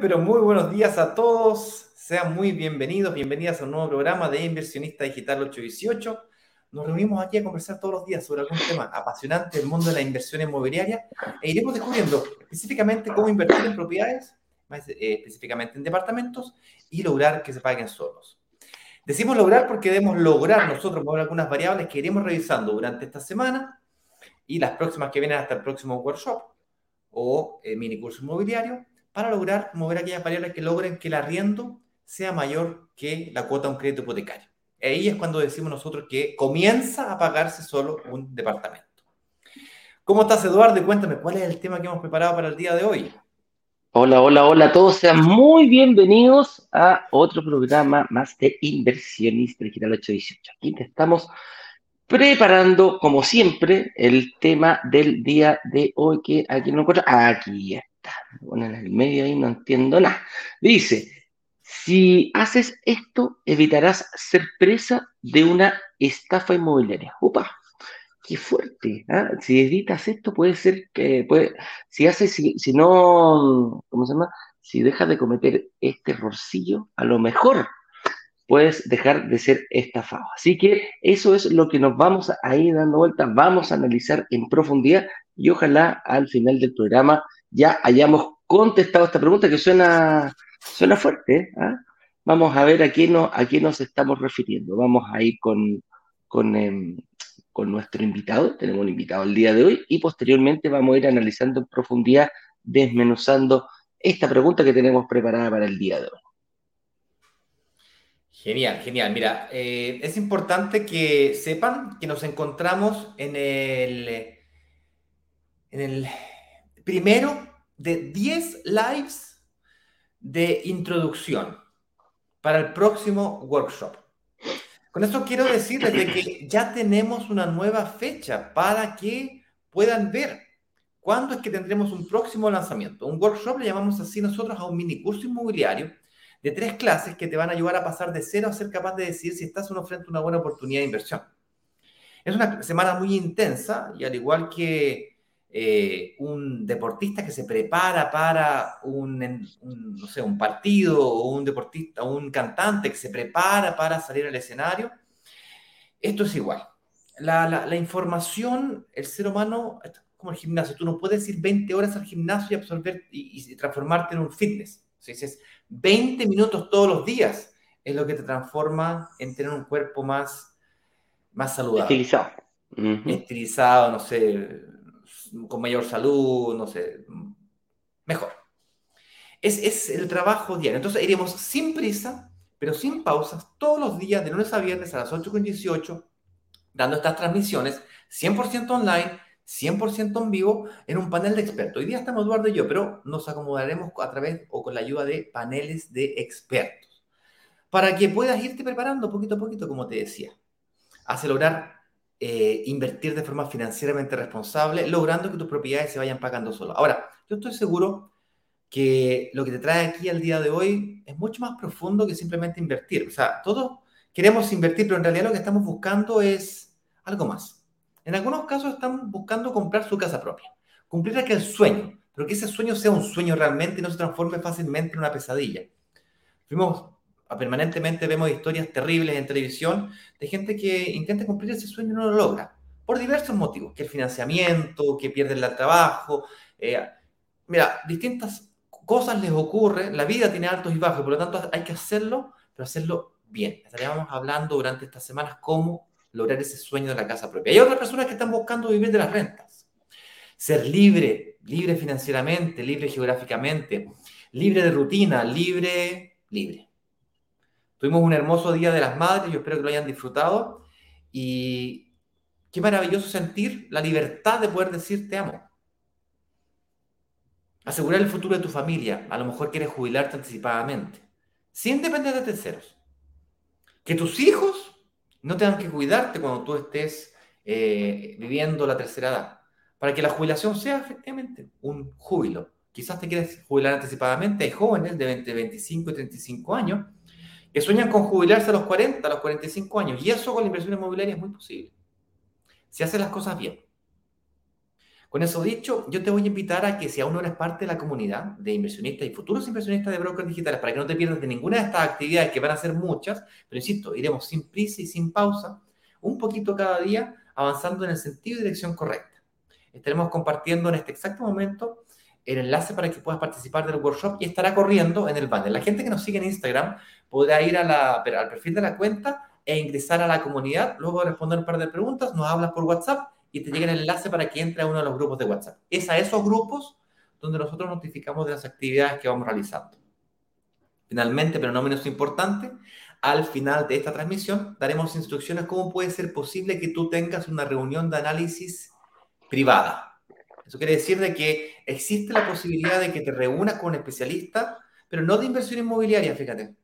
pero muy buenos días a todos. Sean muy bienvenidos, bienvenidas a un nuevo programa de Inversionista Digital 818. Nos reunimos aquí a conversar todos los días sobre algún tema apasionante del mundo de la inversión inmobiliaria e iremos descubriendo específicamente cómo invertir en propiedades, más eh, específicamente en departamentos, y lograr que se paguen solos. Decimos lograr porque debemos lograr nosotros mover algunas variables que iremos revisando durante esta semana y las próximas que vienen hasta el próximo workshop o eh, mini curso inmobiliario para lograr mover aquellas variables que logren que el arriendo sea mayor que la cuota de un crédito hipotecario. Ahí es cuando decimos nosotros que comienza a pagarse solo un departamento. ¿Cómo estás, Eduardo? Cuéntame, ¿cuál es el tema que hemos preparado para el día de hoy? Hola, hola, hola a todos. Sean muy bienvenidos a otro programa más de Inversionista Digital 818. Aquí te estamos preparando, como siempre, el tema del día de hoy que aquí no encuentro. Aquí es bueno, en el medio ahí no entiendo nada. Dice, si haces esto, evitarás ser presa de una estafa inmobiliaria. ¡Upa! ¡Qué fuerte! ¿ah? Si evitas esto, puede ser que, puede, si haces, si, no, ¿cómo se llama? Si dejas de cometer este errorcillo, a lo mejor puedes dejar de ser estafado. Así que eso es lo que nos vamos a ir dando vuelta, vamos a analizar en profundidad y ojalá al final del programa ya hayamos contestado esta pregunta que suena, suena fuerte. ¿eh? Vamos a ver a qué, nos, a qué nos estamos refiriendo. Vamos a ir con, con, em, con nuestro invitado. Tenemos un invitado el día de hoy y posteriormente vamos a ir analizando en profundidad, desmenuzando esta pregunta que tenemos preparada para el día de hoy. Genial, genial. Mira, eh, es importante que sepan que nos encontramos en el, en el primero de 10 lives de introducción para el próximo workshop. Con esto quiero decirles de que ya tenemos una nueva fecha para que puedan ver cuándo es que tendremos un próximo lanzamiento. Un workshop le llamamos así nosotros a un mini curso inmobiliario de tres clases que te van a ayudar a pasar de cero a ser capaz de decir si estás uno frente a una buena oportunidad de inversión. Es una semana muy intensa y al igual que eh, un deportista que se prepara para un, no sé, un partido o un deportista o un cantante que se prepara para salir al escenario, esto es igual. La, la, información, el ser humano, es como el gimnasio, tú no puedes ir 20 horas al gimnasio y absorber y, transformarte en un fitness. Si dices 20 minutos todos los días, es lo que te transforma en tener un cuerpo más, más saludable. Estilizado. Estilizado, no sé, con mayor salud, no sé, mejor. Es, es el trabajo diario. Entonces iremos sin prisa, pero sin pausas, todos los días, de lunes a viernes a las 8.18, dando estas transmisiones 100% online, 100% en vivo, en un panel de expertos. Hoy día estamos Eduardo y yo, pero nos acomodaremos a través o con la ayuda de paneles de expertos. Para que puedas irte preparando poquito a poquito, como te decía. Hace lograr eh, invertir de forma financieramente responsable, logrando que tus propiedades se vayan pagando solo. Ahora, yo estoy seguro que lo que te trae aquí al día de hoy es mucho más profundo que simplemente invertir. O sea, todos queremos invertir, pero en realidad lo que estamos buscando es algo más. En algunos casos están buscando comprar su casa propia, cumplir aquel sueño, pero que ese sueño sea un sueño realmente y no se transforme fácilmente en una pesadilla. Fuimos permanentemente vemos historias terribles en televisión de gente que intenta cumplir ese sueño y no lo logra, por diversos motivos, que el financiamiento, que pierden el trabajo. Eh, mira, distintas cosas les ocurren, la vida tiene altos y bajos, por lo tanto hay que hacerlo, pero hacerlo bien. Estaríamos hablando durante estas semanas cómo lograr ese sueño de la casa propia. Hay otras personas que están buscando vivir de las rentas, ser libre, libre financieramente, libre geográficamente, libre de rutina, libre, libre. Tuvimos un hermoso Día de las Madres, yo espero que lo hayan disfrutado. Y qué maravilloso sentir la libertad de poder decir te amo. Asegurar el futuro de tu familia. A lo mejor quieres jubilarte anticipadamente. Sin depender de terceros. Que tus hijos no tengan que cuidarte cuando tú estés eh, viviendo la tercera edad, para que la jubilación sea efectivamente un júbilo. Quizás te quieres jubilar anticipadamente, hay jóvenes de 20, 25 y 35 años que sueñan con jubilarse a los 40, a los 45 años, y eso con la inversión inmobiliaria es muy posible, si haces las cosas bien. Con eso dicho, yo te voy a invitar a que si aún no eres parte de la comunidad de inversionistas y futuros inversionistas de brokers digitales, para que no te pierdas de ninguna de estas actividades, que van a ser muchas, pero insisto, iremos sin prisa y sin pausa, un poquito cada día, avanzando en el sentido y dirección correcta. Estaremos compartiendo en este exacto momento el enlace para que puedas participar del workshop y estará corriendo en el banner. La gente que nos sigue en Instagram podrá ir al perfil de la cuenta e ingresar a la comunidad, luego responder un par de preguntas, nos hablas por WhatsApp y te llega el enlace para que entre a uno de los grupos de WhatsApp. Es a esos grupos donde nosotros notificamos de las actividades que vamos realizando. Finalmente, pero no menos importante, al final de esta transmisión daremos instrucciones cómo puede ser posible que tú tengas una reunión de análisis privada. Eso quiere decir de que existe la posibilidad de que te reúnas con un especialista, pero no de inversión inmobiliaria, fíjate.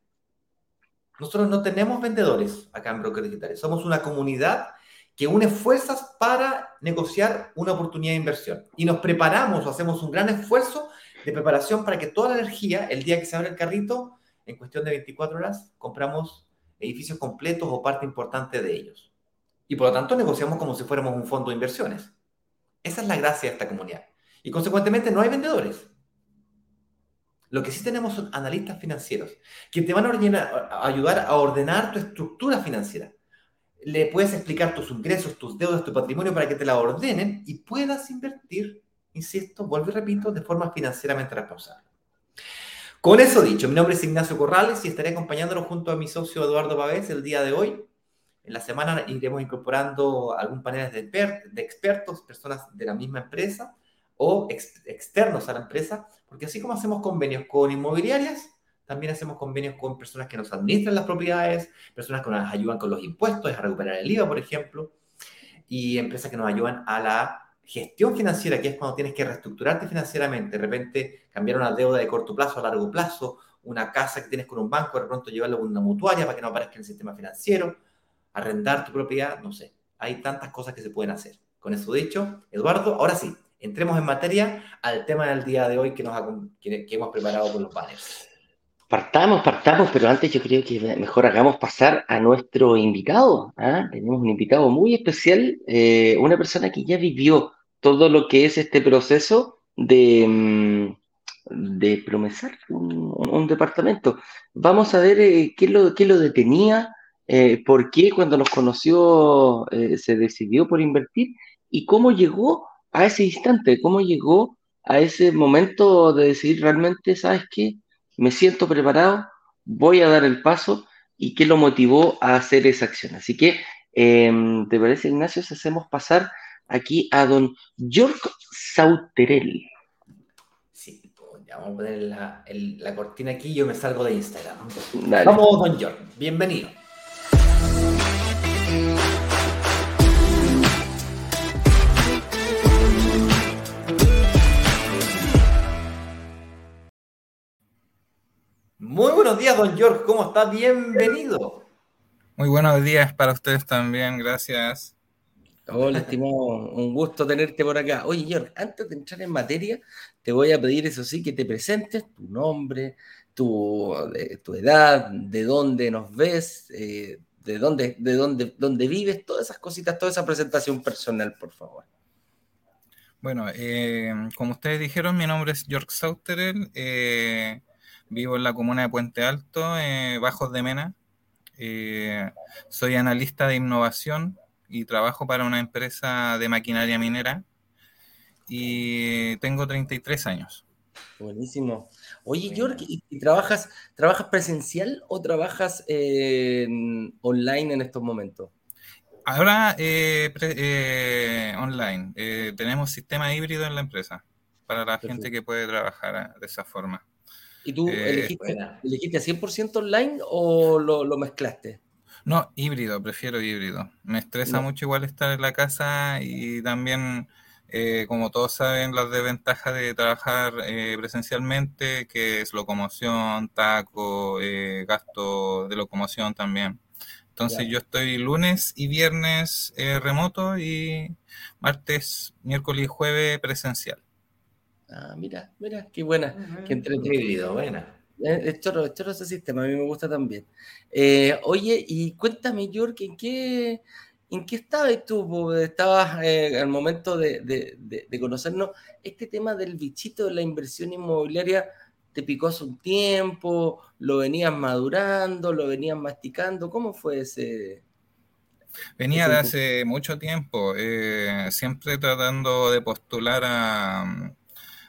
Nosotros no tenemos vendedores acá en Brokers Digitales. Somos una comunidad que une fuerzas para negociar una oportunidad de inversión. Y nos preparamos o hacemos un gran esfuerzo de preparación para que toda la energía, el día que se abre el carrito, en cuestión de 24 horas, compramos edificios completos o parte importante de ellos. Y por lo tanto negociamos como si fuéramos un fondo de inversiones. Esa es la gracia de esta comunidad. Y consecuentemente no hay vendedores. Lo que sí tenemos son analistas financieros que te van a ayudar a ordenar tu estructura financiera le puedes explicar tus ingresos, tus deudas, tu patrimonio para que te la ordenen y puedas invertir, insisto, vuelvo y repito, de forma financieramente responsable. Con eso dicho, mi nombre es Ignacio Corrales y estaré acompañándolo junto a mi socio Eduardo Pavés el día de hoy. En la semana iremos incorporando algún panel de, de expertos, personas de la misma empresa o externos a la empresa, porque así como hacemos convenios con inmobiliarias, también hacemos convenios con personas que nos administran las propiedades, personas que nos ayudan con los impuestos, a recuperar el IVA, por ejemplo, y empresas que nos ayudan a la gestión financiera, que es cuando tienes que reestructurarte financieramente, de repente cambiar una deuda de corto plazo a largo plazo, una casa que tienes con un banco, de pronto llevarlo a una mutuaria para que no aparezca en el sistema financiero, arrendar tu propiedad, no sé. Hay tantas cosas que se pueden hacer. Con eso dicho, Eduardo, ahora sí, entremos en materia al tema del día de hoy que, nos que, hemos preparado con los banners. Partamos, partamos, pero antes yo creo que mejor hagamos pasar a nuestro invitado. ¿ah? Tenemos un invitado muy especial, eh, una persona que ya vivió todo lo que es este proceso de, mm, de promesar un, departamento. Vamos a ver eh, qué, lo, qué lo detenía, eh, por qué cuando nos conoció se decidió por invertir y cómo llegó a ese instante, cómo llegó a ese momento de decir realmente, ¿sabes qué? me siento preparado, voy a dar el paso y qué lo motivó a hacer esa acción. Así que, em, ¿te parece, Ignacio, si hacemos pasar aquí a don York Sauterel? Sí, ya vamos a poner la, cortina aquí y yo me salgo de Instagram. Vamos, don York, bienvenido. Buenos días, don George. ¿Cómo está? Bienvenido. Muy buenos días para ustedes también. Gracias. Hola, estimado. Un gusto tenerte por acá. Oye, George, antes de entrar en materia, te voy a pedir, eso sí, que te presentes tu nombre, tu, tu edad, de dónde nos ves, eh, de, dónde, de dónde, dónde vives, todas esas cositas, toda esa presentación personal, por favor. Bueno, eh, como ustedes dijeron, mi nombre es George Sauterel. Eh, Vivo en la comuna de Puente Alto, eh, Bajos de Mena. Eh, soy analista de innovación y trabajo para una empresa de maquinaria minera y tengo 33 años. Buenísimo. Oye, George, ¿y, trabajas, trabajas presencial o trabajas online en estos momentos? Ahora eh, online. tenemos sistema híbrido en la empresa para la gente que puede trabajar de esa forma. ¿Y tú eh, elegiste, elegiste, 100% online o lo, mezclaste? No, híbrido, prefiero híbrido. Me estresa mucho igual estar en la casa y también, eh, como todos saben, las desventajas de trabajar eh, presencialmente, que es locomoción, taco, gasto de locomoción también. Entonces yo estoy lunes y viernes eh, remoto y martes, miércoles y jueves presencial. Ah, mira, mira, qué buena, qué entretenido, buena. Es chorro, es chorro ese sistema, a mí me gusta también. Eh, oye, y cuéntame, York, ¿en qué, ¿en qué estabas tú? Estabas eh, al momento de, de, conocernos, este tema del bichito de la inversión inmobiliaria te picó hace un tiempo, lo venías madurando, lo venías masticando, ¿cómo fue ese? Venía de hace mucho tiempo, eh, siempre tratando de postular a,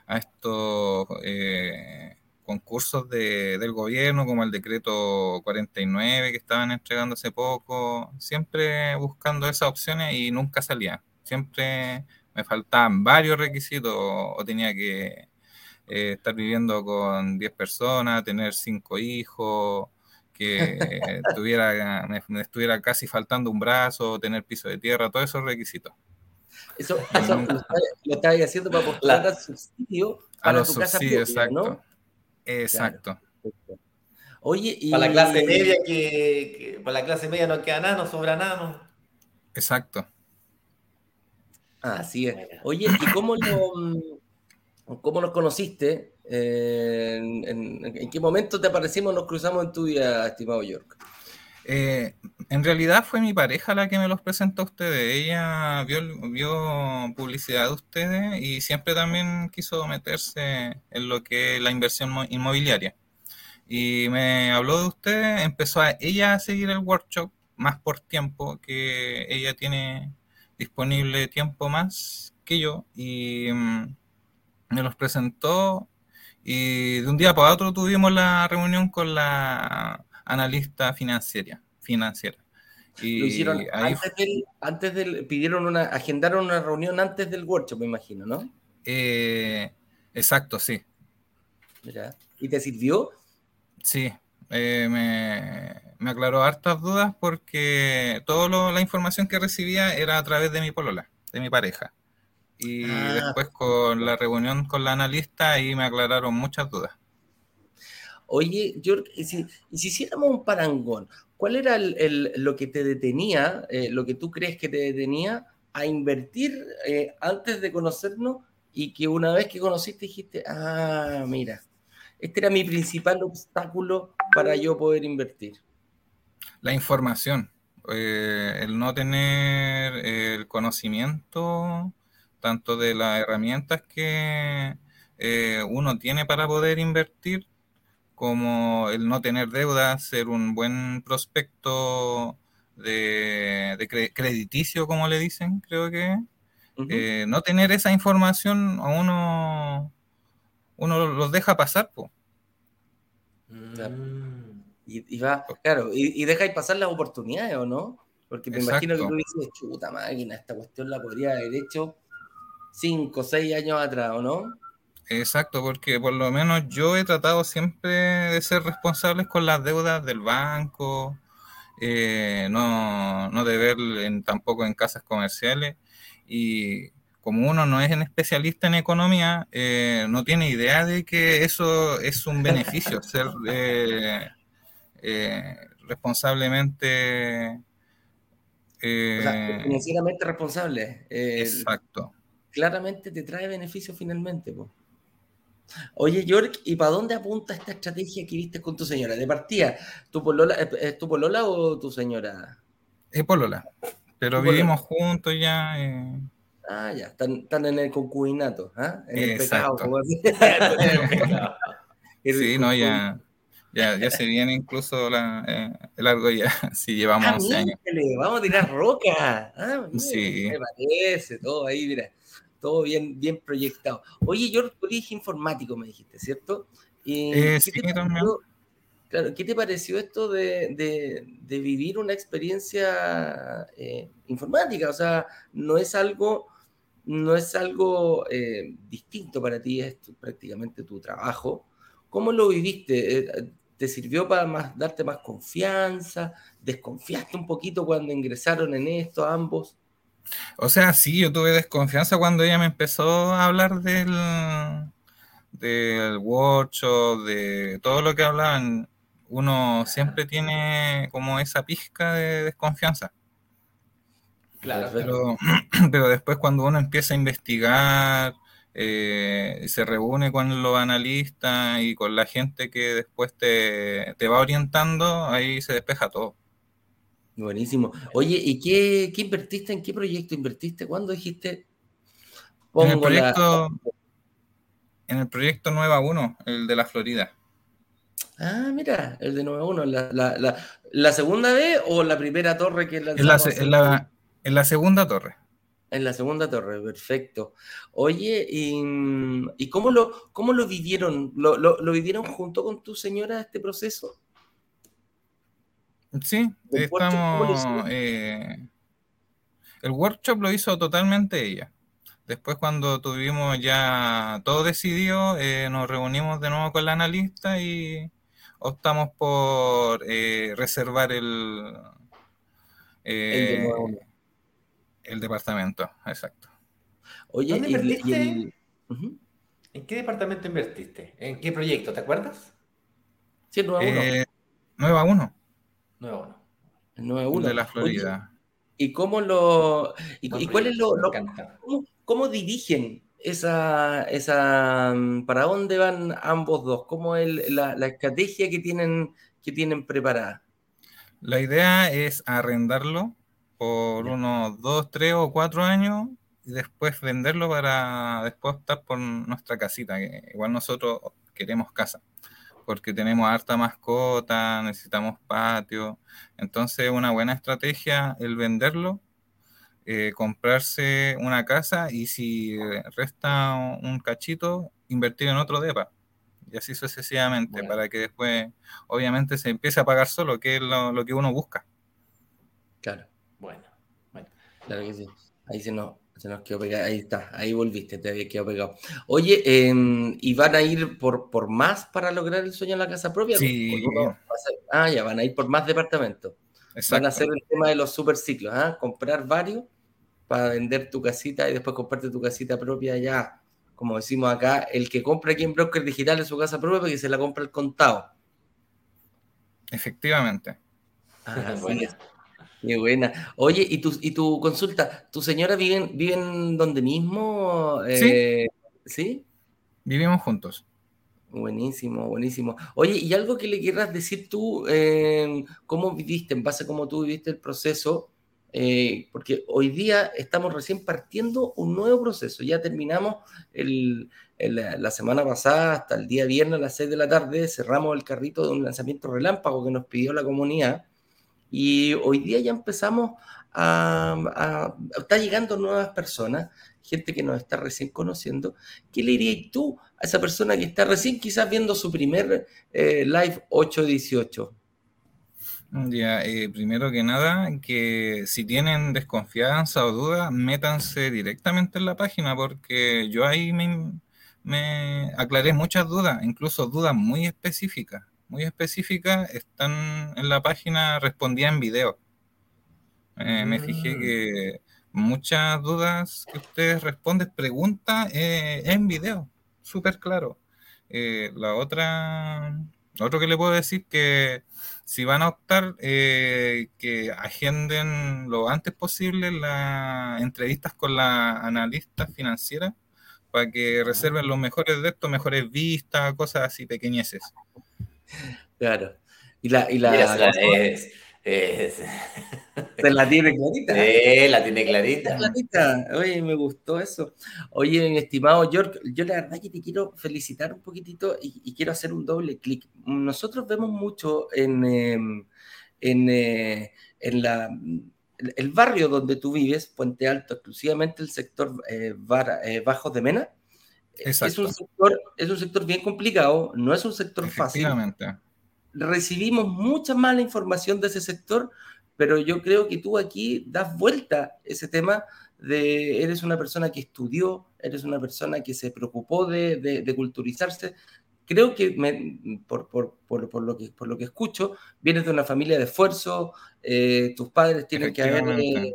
a estos eh, concursos de, del gobierno, como el decreto 49 que estaban entregando hace poco, siempre buscando esas opciones y nunca salía. Siempre me faltaban varios requisitos o tenía que eh, estar viviendo con 10 personas, tener 5 hijos, que tuviera, me, estuviera casi faltando un brazo, tener piso de tierra, todos esos requisitos. Eso, eso lo, estáis haciendo para postular a subsidio para tu casa propia, exacto. ¿no? Exacto. Oye, y... Para la clase media que, para la clase media no queda nada, no sobra nada, ¿no? Exacto. Así es. Oye, ¿y cómo lo, cómo nos conociste? Eh, en, qué momento te aparecimos, nos cruzamos en tu vida, estimado York? Eh, en realidad fue mi pareja la que me los presentó a ustedes. Ella vio, publicidad de ustedes y siempre también quiso meterse en lo que es la inversión inmobiliaria. Y me habló de ustedes, empezó a ella a seguir el workshop más por tiempo, que ella tiene disponible tiempo más que yo y mm, me los presentó y de un día para otro tuvimos la reunión con la analista financiera. financiera. Y Lo hicieron antes, del, antes del, pidieron una, agendaron una reunión antes del workshop, me imagino, ¿no? Eh, exacto, sí. Mira, ¿y te sirvió? Sí, eh, me, aclaró hartas dudas porque toda la información que recibía era a través de mi polola, de mi pareja. Y ah, después con la reunión con la analista ahí me aclararon muchas dudas. Oye, George, y si, hiciéramos un parangón, ¿cuál era lo que te detenía, eh, lo que tú crees que te detenía a invertir eh, antes de conocernos y que una vez que conociste dijiste, ah, mira, este era mi principal obstáculo para yo poder invertir? La información, eh, el no tener el conocimiento tanto de las herramientas que uno tiene para poder invertir como el no tener deuda, ser un buen prospecto de, crediticio, como le dicen, creo que. Eh, no tener esa información a uno, uno los deja pasar, po. Y, va, claro, y, y deja pasar las oportunidades, ¿o no? Porque me imagino que tú dices, chuta máquina, esta cuestión la podría haber hecho cinco o seis años atrás, ¿o no? Exacto, porque por lo menos yo he tratado siempre de ser responsable con las deudas del banco, eh, no, no deber en, tampoco en casas comerciales y como uno no es un especialista en economía, eh, no tiene idea de que eso es un beneficio, ser eh, responsablemente... financieramente responsable. exacto. Claramente te trae beneficio finalmente. pues. Oye, York, ¿y para dónde apunta esta estrategia que viste con tu señora? De partida, ¿tu polola, ¿es tu polola o tu señora? Es polola, pero vivimos juntos ya. Eh. Ah, ya, están, en el concubinato, ¿ah? En el pecado. sí, no, ya, ya, se viene incluso la, eh, el algo ya, si llevamos ah, 11 años. Vamos a tirar roca. Ah, sí. Me parece, todo ahí, mira todo bien, bien proyectado. Oye, tú eres informático, me dijiste, ¿cierto? Eh, ¿qué, te pareció, claro, ¿Qué te pareció esto de, vivir una experiencia eh, informática? O sea, no es algo, no es algo eh, distinto para ti, es prácticamente tu trabajo. ¿Cómo lo viviste? ¿Te sirvió para más, darte más confianza? ¿Desconfiaste un poquito cuando ingresaron en esto ambos? O sea, sí, yo tuve desconfianza cuando ella me empezó a hablar del, del workshop, de todo lo que hablaban. uno siempre tiene como esa pizca de desconfianza. Claro. Pero, pero después cuando uno empieza a investigar, eh, se reúne con los analistas y con la gente que después te, te va orientando, ahí se despeja todo. Buenísimo. Oye, ¿y qué, qué invertiste? ¿En qué proyecto invertiste? ¿Cuándo dijiste? En el la- proyecto, en el proyecto Nueva 1, el de la Florida. Ah, mira, el de 9-1. ¿La, la, la, la segunda vez o la primera torre que En se- hace en la- en la segunda torre. En la segunda torre, perfecto. Oye, ¿y, y cómo, lo, cómo lo vivieron? ¿Lo, lo, lo vivieron junto con tu señora este proceso? Sí, ¿El workshop cómo lo estamos. eh, el workshop lo hizo totalmente ella. Después, cuando tuvimos ya todo decidido, eh, nos reunimos de nuevo con la analista y optamos por eh, reservar el, El de eh, 9-1. el departamento. Exacto. Oye, ¿Dónde y, y invertiste? el-. ¿En qué departamento invertiste? ¿En qué proyecto? ¿Te acuerdas? Sí, el 9-1. Eh, Nueva 1, Nuevo, no. el el 9-1. de la Oye, Florida. ¿y cómo lo... y, y cuál es lo... cómo, cómo dirigen esa, esa... mm, ¿Para dónde van ambos dos? ¿Cómo es la, la estrategia que tienen, que tienen preparada? La idea es arrendarlo por unos dos, tres o cuatro años y después venderlo para después optar por nuestra casita, que igual nosotros queremos casa, porque tenemos harta mascota, necesitamos patio, entonces una buena estrategia el venderlo, eh, comprarse una casa y si resta un cachito, invertir en otro depa. Y así sucesivamente, Bueno. para que después, obviamente, se empiece a pagar solo, que es lo, lo que uno busca. Claro. Bueno, bueno. Claro que sí. Ahí se nos, se nos quedó pegado. Ahí está. Ahí volviste, te había quedado pegado. Oye, eh, ¿y van a ir por, por más para lograr el sueño en la casa propia? Sí. Ah, ya, van a ir por más departamentos. Van a hacer el tema de los superciclos, ¿ah? Comprar varios para vender tu casita y después comprarte tu casita propia ya. Como decimos acá, el que compra aquí en Broker Digital es su casa propia porque se la compra al contado. Efectivamente. Ah. Qué buena. Oye, ¿y tu, y tu consulta? ¿Tu señora vive, vive en donde mismo? Eh, ¿Sí? Vivimos juntos. Buenísimo, buenísimo. Oye, ¿y algo que le quieras decir tú? eh, ¿Cómo viviste, en base a cómo tú viviste el proceso? Eh, porque hoy día estamos recién partiendo un nuevo proceso. Ya terminamos el, el- la semana pasada, hasta el día viernes a las 6 de la tarde, cerramos el carrito de un lanzamiento relámpago que nos pidió la comunidad. Y hoy día ya empezamos a, a- está llegando nuevas personas, gente que nos está recién conociendo. ¿Qué le dirías tú a esa persona que está recién quizás viendo su primer eh, live 818? Ya, eh, primero que nada, que si tienen desconfianza o duda, métanse directamente en la página porque yo ahí me aclaré muchas dudas, incluso dudas muy específicas. Muy específicas están en la página respondía en video. Eh, Me fijé Mm. que muchas dudas que ustedes responden, preguntas eh, en video, súper claro. Eh, la otra, lo otro que le puedo decir que si van a optar, eh, que agenden lo antes posible las entrevistas con la analista financiera para que reserven los mejores de estos, mejores vistas, cosas así pequeñeces. Claro. Y la, y la, Mira, la, es, es- se la tiene clarita. Sí, la tiene clarita. Clarita. Oye, me gustó eso. Oye, mi estimado York, yo la verdad que te quiero felicitar un poquitito y, y quiero hacer un doble clic. Nosotros vemos mucho en, eh, en, eh, en la, el barrio donde tú vives, Puente Alto, exclusivamente el sector eh, eh, Bajos de Mena. Es un, sector, es un sector bien complicado, no es un sector fácil. Recibimos mucha mala información de ese sector, pero yo creo que tú aquí das vuelta ese tema de eres una persona que estudió, eres una persona que se preocupó de, de- de culturizarse. Creo que me- por, por- por- por lo que, por lo que escucho, vienes de una familia de esfuerzo, eh, tus padres tienen que haber, eh,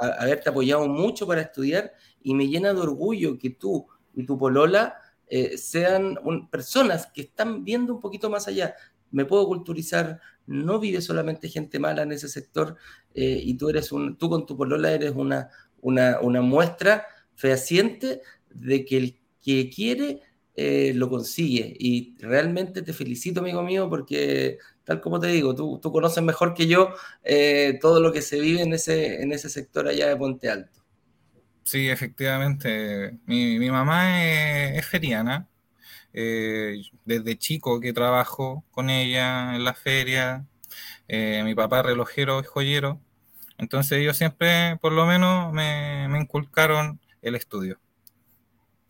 haberte apoyado mucho para estudiar y me llena de orgullo que tú y tu polola eh, sean personas que están viendo un poquito más allá me puedo culturizar, no vive solamente gente mala en ese sector eh, y tú eres un, tú con tu polola eres una, una, una muestra fehaciente de que el que quiere eh, lo consigue. Y realmente te felicito, amigo mío, porque tal como te digo, tú, tú conoces mejor que yo todo lo que se vive en ese, en ese sector allá de Ponte Alto. Sí, efectivamente. Mi, mi mamá es, feriana. Eh, desde chico que trabajo con ella en la feria. mi papá relojero y joyero. Entonces ellos siempre, por lo menos, me, me inculcaron el estudio.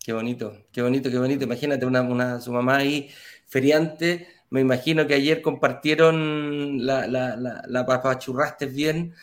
Qué bonito, qué bonito, qué bonito. Imagínate una, una, su mamá ahí, feriante. Me imagino que ayer compartieron la, la, la, la papachurraste bien,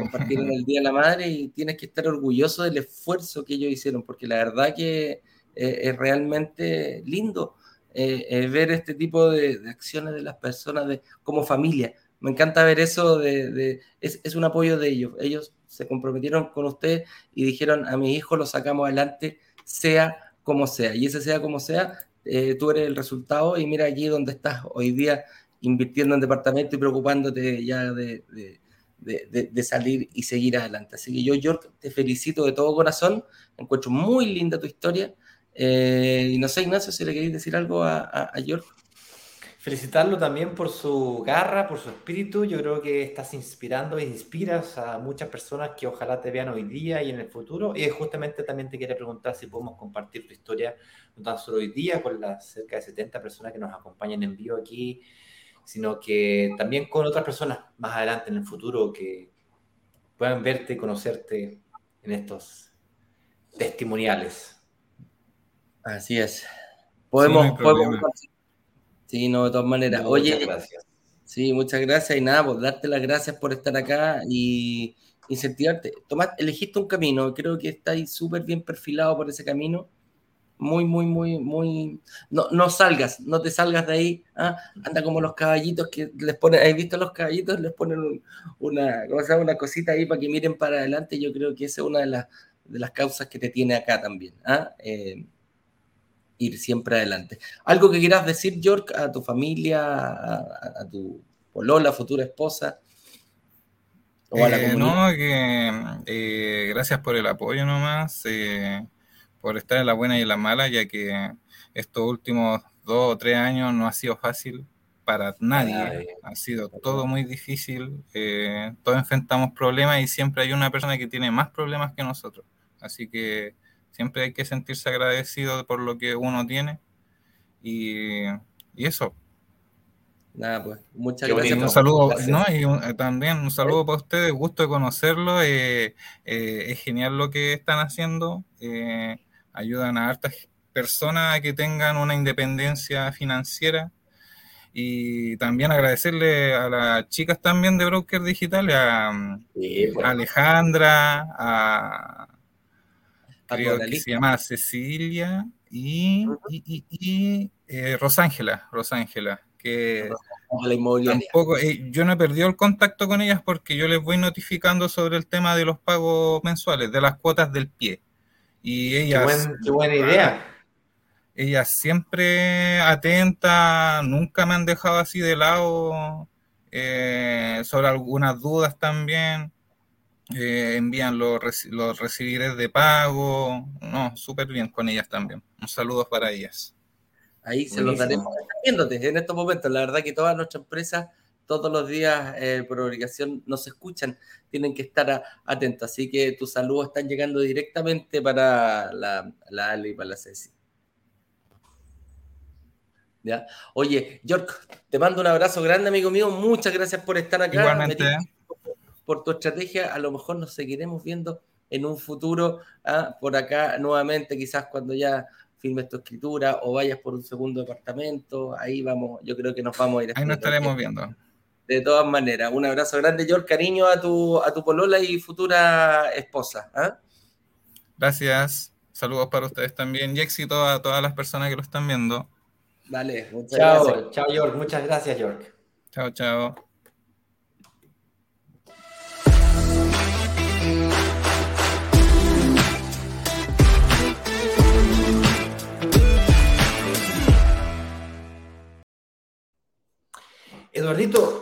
compartieron el Día de la Madre y tienes que estar orgulloso del esfuerzo que ellos hicieron, porque la verdad que eh, es realmente lindo eh, eh, ver este tipo de, de, acciones de las personas de, como familia. Me encanta ver eso, de, de es, es un apoyo de ellos. Ellos se comprometieron con usted y dijeron a mi hijo lo sacamos adelante sea como sea. Y ese sea como sea, eh, tú eres el resultado y mira allí donde estás hoy día invirtiendo en departamento y preocupándote ya de, de, salir y seguir adelante. Así que yo, York, te felicito de todo corazón. Encuentro muy linda tu historia. Eh, y no sé, Ignacio, si le queréis decir algo a, a York felicitarlo también por su garra, por su espíritu. Yo creo que estás inspirando e inspiras a muchas personas que ojalá te vean hoy día y en el futuro. Y justamente también te quiero preguntar si podemos compartir tu historia, no tan solo hoy día con las cerca de 70 personas que nos acompañan en vivo aquí, sino que también con otras personas más adelante en el futuro que puedan verte y conocerte en estos testimoniales. Así es. Podemos, sí, no podemos Sí, no, de todas maneras. Oye, gracias. Sí, muchas gracias y nada, pues darte las gracias por estar acá y incentivarte. Tomás, elegiste un camino, creo que estáis súper bien perfilado por ese camino. Muy, muy, muy, muy. No, no salgas, no te salgas de ahí. ¿ah? Anda como los caballitos que les ponen. ¿Has visto los caballitos? Les ponen un, una, ¿cómo se llama? una cosita ahí para que miren para adelante. Yo creo que esa es una de las, de las causas que te tiene acá también. ¿ah? Eh, ir siempre adelante. ¿Algo que quieras decir, York, a tu familia, a, a tu polola, futura esposa? O a la eh, no, que eh, gracias por el apoyo nomás, eh, por estar en la buena y en la mala, ya que estos últimos dos o tres años no ha sido fácil para nadie, Ay, ha sido todo muy difícil, eh, todos enfrentamos problemas y siempre hay una persona que tiene más problemas que nosotros, así que Siempre hay que sentirse agradecido por lo que uno tiene. Y, y eso. Nada, pues, muchas gracias. Un saludo, ¿no? y un, eh, también un saludo para ustedes, gusto de conocerlo. Eh, eh, es genial lo que están haciendo. Eh, ayudan a hartas personas a que tengan una independencia financiera. Y también agradecerle a las chicas también de Broker Digital, a, sí, pues. a Alejandra, a, creo que se llama Cecilia y, uh -huh. y, y, y eh, Rosángela, Rosángela, que tampoco, eh, yo no he perdido el contacto con ellas porque yo les voy notificando sobre el tema de los pagos mensuales, de las cuotas del pie. Y ellas... Qué, buen, qué buena idea. Ellas siempre atentas, nunca me han dejado así de lado eh, sobre algunas dudas también eh, envían los, los recibirés de pago, no, súper bien con ellas también. Un saludo para ellas. Ahí se los daremos viéndote en estos momentos. La verdad que todas nuestras empresas todos los días eh, por obligación nos escuchan, tienen que estar atentos. Así que tus saludos están llegando directamente para la, la Ale y para la Ceci. ¿Ya? Oye, York, te mando un abrazo grande, amigo mío. Muchas gracias por estar acá. Igualmente. Por tu estrategia, a lo mejor nos seguiremos viendo en un futuro ¿ah? por acá nuevamente, quizás cuando ya firmes tu escritura o vayas por un segundo departamento, ahí vamos, yo creo que nos vamos a ir. Ahí nos estaremos viendo. De todas maneras, un abrazo grande, George, cariño a tu, a tu polola y futura esposa. ¿ah? Gracias, saludos para ustedes también y éxito a todas las personas que lo están viendo. Dale, muchas chao, gracias. Chao, York, muchas gracias, York. Chao, chao.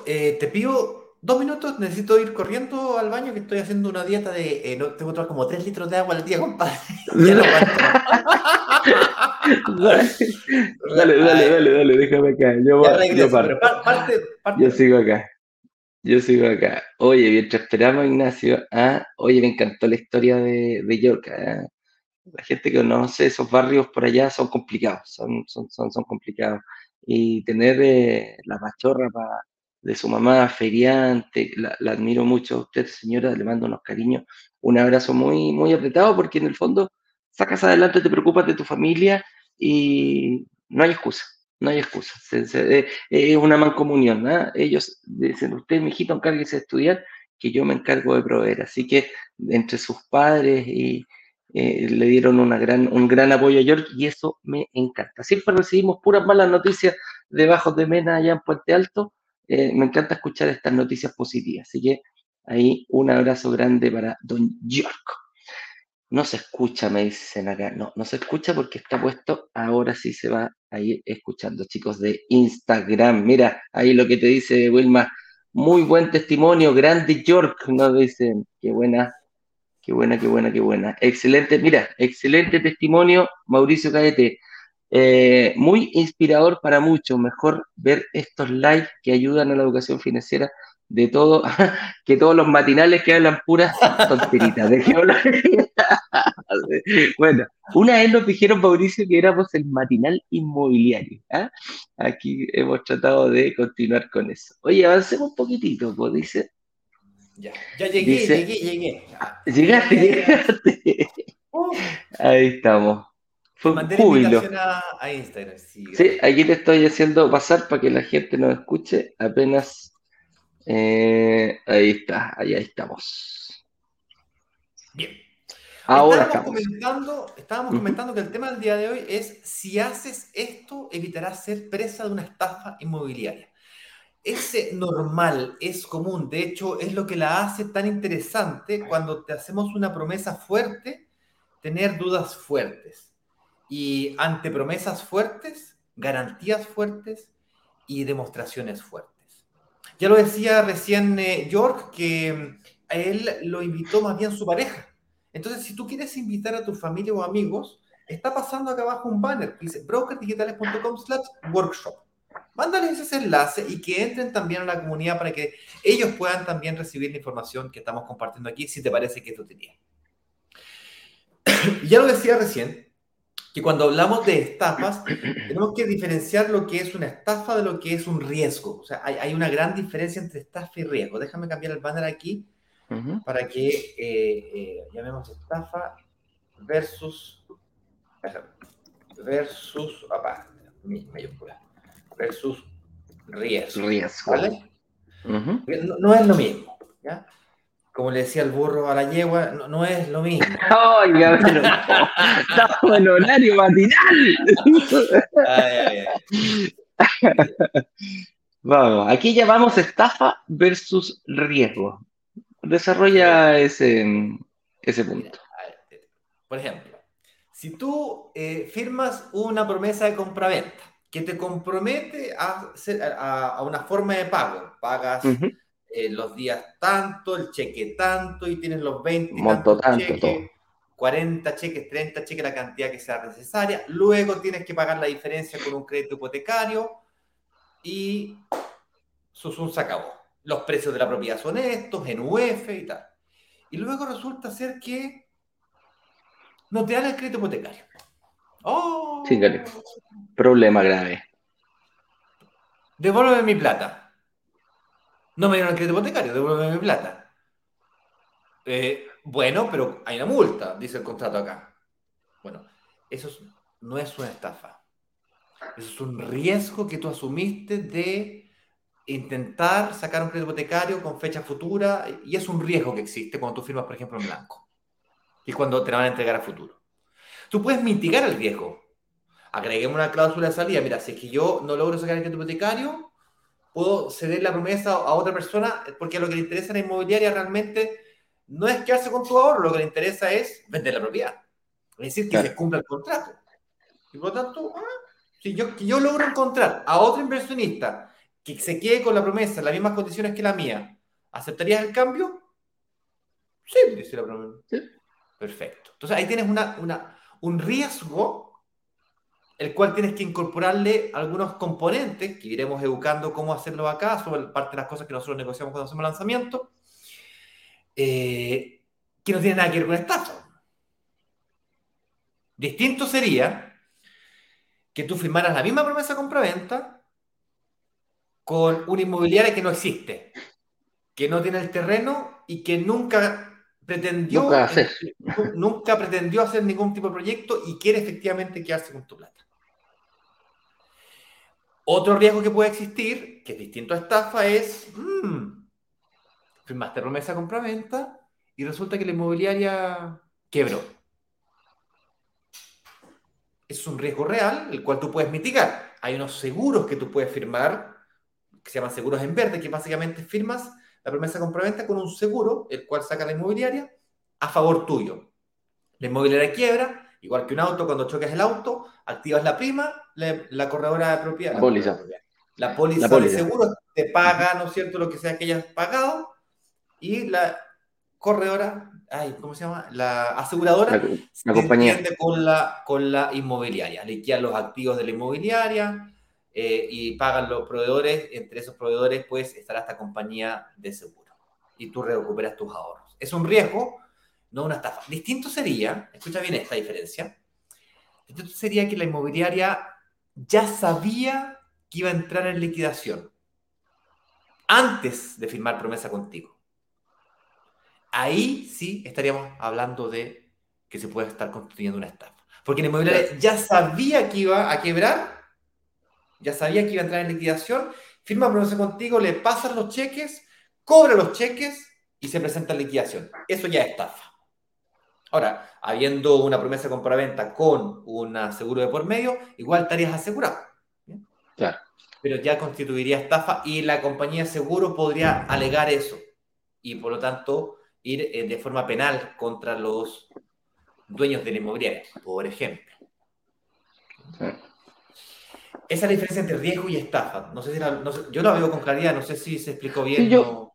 Te pido dos minutos, necesito ir corriendo al baño que estoy haciendo una dieta de... Eh, no, tengo que tomar como tres litros de agua al día, compadre. ya no dale, dale, dale, dale, déjame acá. Yo, regreso, yo, parte, parte, yo sigo acá. Yo sigo acá. Oye, mientras esperamos, Ignacio, ¿ah? oye, me encantó la historia de, de York. ¿ah? La gente que conoce esos barrios por allá son complicados, son, son, son, son complicados. Y tener eh, la machorra de su mamá feriante, la, admiro mucho a usted, señora, le mando unos cariños, un abrazo muy, muy apretado porque en el fondo sacas adelante, te preocupas de tu familia y no hay excusa no hay excusa. Eh, es una mancomunión. ¿ah? Ellos dicen, usted, mi hijito, encárguese de estudiar, que yo me encargo de proveer. Así que entre sus padres y eh, le dieron una gran, un gran apoyo a George y eso me encanta. Siempre recibimos puras malas noticias de Bajos de Mena allá en Puente Alto. Eh, me encanta escuchar estas noticias positivas. Así que ahí un abrazo grande para don York. No se escucha, me dicen acá. No, no se escucha porque está puesto. Ahora sí se va a ir escuchando, chicos, de Instagram. Mira, ahí lo que te dice Wilma. Muy buen testimonio, grande York, nos dicen. Qué buena, qué buena, qué buena, qué buena. Excelente, mira, excelente testimonio, Mauricio Caete. Eh, muy inspirador para muchos. Mejor ver estos lives que ayudan a la educación financiera de todo, que todos los matinales que hablan puras tonteritas. bueno, una vez nos dijeron, Mauricio, que éramos el matinal inmobiliario. ¿ah? Aquí hemos tratado de continuar con eso. Oye, avancemos un poquitito, pues dice. Ya, ya llegué, llegué, llegué. Llegaste, llegaste. Ahí estamos. Fue un júbilo. A, Instagram. Sí, sí, aquí te estoy haciendo pasar para que la gente nos escuche apenas eh, ahí está, ahí, estamos. Bien. Ahora estábamos comentando, estábamos comentando que el tema del día de hoy es si haces esto, evitarás ser presa de una estafa inmobiliaria. Es normal, es común, de hecho es lo que la hace tan interesante cuando te hacemos una promesa fuerte, tener dudas fuertes. Y ante promesas fuertes, garantías fuertes y demostraciones fuertes. Ya lo decía recién eh, York, que a él lo invitó más bien su pareja. Entonces, si tú quieres invitar a tu familia o amigos, está pasando acá abajo un banner que dice brokerdigitales.com slash workshop. Mándales ese enlace y que entren también a la comunidad para que ellos puedan también recibir la información que estamos compartiendo aquí, si te parece que esto tenía. ya lo decía recién, que cuando hablamos de estafas, tenemos que diferenciar lo que es una estafa de lo que es un riesgo. O sea, hay, una gran diferencia entre estafa y riesgo. Déjame cambiar el banner aquí para que eh, eh, llamemos estafa versus versus aparte, mayúscula versus riesgo. Riesgo. ¿vale? no, no, es lo mismo. ¿ya? como le decía el burro a la yegua, no, es lo mismo. Oiga, pero estamos en horario matinal. Vamos, aquí llamamos estafa versus riesgo. Desarrolla ese, ese punto. Por ejemplo, si tú eh, firmas una promesa de compraventa que te compromete a, a, una forma de pago, pagas eh, los días tanto, el cheque tanto, y tienes los 20 Monto tanto, cheques, 40 cheques, 30 cheques, la cantidad que sea necesaria. Luego tienes que pagar la diferencia con un crédito hipotecario y Susun se acabó. Los precios de la propiedad son estos, en UF y tal. Y luego resulta ser que no te dan el crédito hipotecario. ¡Oh! Problema grave. Devuélveme mi plata. No me dieron el crédito hipotecario, devuélveme mi plata. Eh, bueno, pero hay una multa, dice el contrato acá. Bueno, eso no es una estafa. Eso es un riesgo que tú asumiste de intentar sacar un crédito hipotecario con fecha futura y es un riesgo que existe cuando tú firmas, por ejemplo, en blanco y cuando te van a entregar a futuro. Tú puedes mitigar el riesgo. Agreguemos una cláusula de salida. Mira, si es que yo no logro sacar el crédito hipotecario, puedo ceder la promesa a otra persona porque lo que le interesa a la inmobiliaria realmente no es quedarse con tu ahorro, lo que le interesa es vender la propiedad. Es decir, que se cumpla el contrato. Y por lo tanto, ah, si yo, yo logro encontrar a otro inversionista que se quede con la promesa en las mismas condiciones que la mía, ¿aceptarías el cambio? Sí, dice la promesa. Perfecto. Entonces ahí tienes una, una, un riesgo, el cual tienes que incorporarle algunos componentes, que iremos educando cómo hacerlo acá, sobre parte de las cosas que nosotros negociamos cuando hacemos lanzamiento, eh, que no tienen nada que ver con estafa. Distinto sería que tú firmaras la misma promesa de compraventa con una inmobiliaria que no existe, que no tiene el terreno y que nunca pretendió Nunca hacer. nunca pretendió hacer ningún tipo de proyecto y quiere efectivamente quedarse con tu plata. Otro riesgo que puede existir, que es distinto a estafa, es mm, firmaste promesa compraventa y resulta que la inmobiliaria quebró. Es un riesgo real, el cual tú puedes mitigar. Hay unos seguros que tú puedes firmar, que se llaman seguros en verde, que básicamente firmas la promesa de compraventa con un seguro, el cual saca la inmobiliaria a favor tuyo. La inmobiliaria quiebra, igual que un auto, cuando choques el auto, activas la prima, la, la corredora de propiedad. La póliza. La póliza, La póliza. de seguro te paga, ¿no es cierto?, lo que sea que hayas pagado, y la corredora, ay, ¿cómo se llama? La aseguradora La, la se compañía. con la, con la inmobiliaria. Liquidan los activos de la inmobiliaria eh, y pagan los proveedores. Entre esos proveedores, pues, estará esta compañía de seguro. Y tú recuperas tus ahorros. Es un riesgo, no una estafa. Distinto sería, escucha bien esta diferencia, distinto sería que la inmobiliaria ya sabía que iba a entrar en liquidación antes de firmar promesa contigo. Ahí sí estaríamos hablando de que se puede estar construyendo una estafa. Porque la inmobiliaria ya sabía que iba a quebrar, ya sabía que iba a entrar en liquidación, firma promesa contigo, le pasan los cheques, cobra los cheques y se presenta en liquidación. Eso ya es estafa. Ahora, habiendo una promesa de compraventa con un seguro de por medio, igual estarías asegurado. ¿bien? Claro. Pero ya constituiría estafa y la compañía de seguro podría alegar eso. Y por lo tanto, ir eh, de forma penal contra los dueños de la inmobiliaria, por ejemplo. Sí. Esa es la diferencia entre riesgo y estafa. No sé si la- no sé- yo la veo con claridad, no sé si se explicó bien. Sí, yo- o-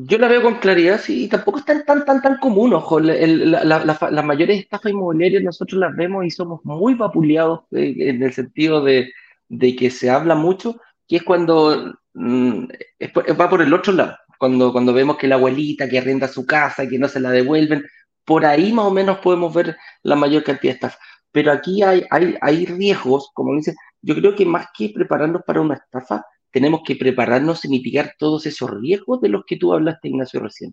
Yo la veo con claridad, sí, y tampoco es tan, tan, tan, tan común, ojo, el- el- la- la- la- las mayores estafas inmobiliarias nosotros las vemos y somos muy vapuleados eh, en el sentido de, de que se habla mucho, que es cuando mm, es va por el otro lado, cuando, cuando vemos que la abuelita que arrienda su casa, que no se la devuelven, por ahí más o menos podemos ver la mayor cantidad de estafas. Pero aquí hay, hay, hay riesgos, como dice, yo creo que más que prepararnos para una estafa, tenemos que prepararnos y mitigar todos esos riesgos de los que tú hablaste, Ignacio, recién.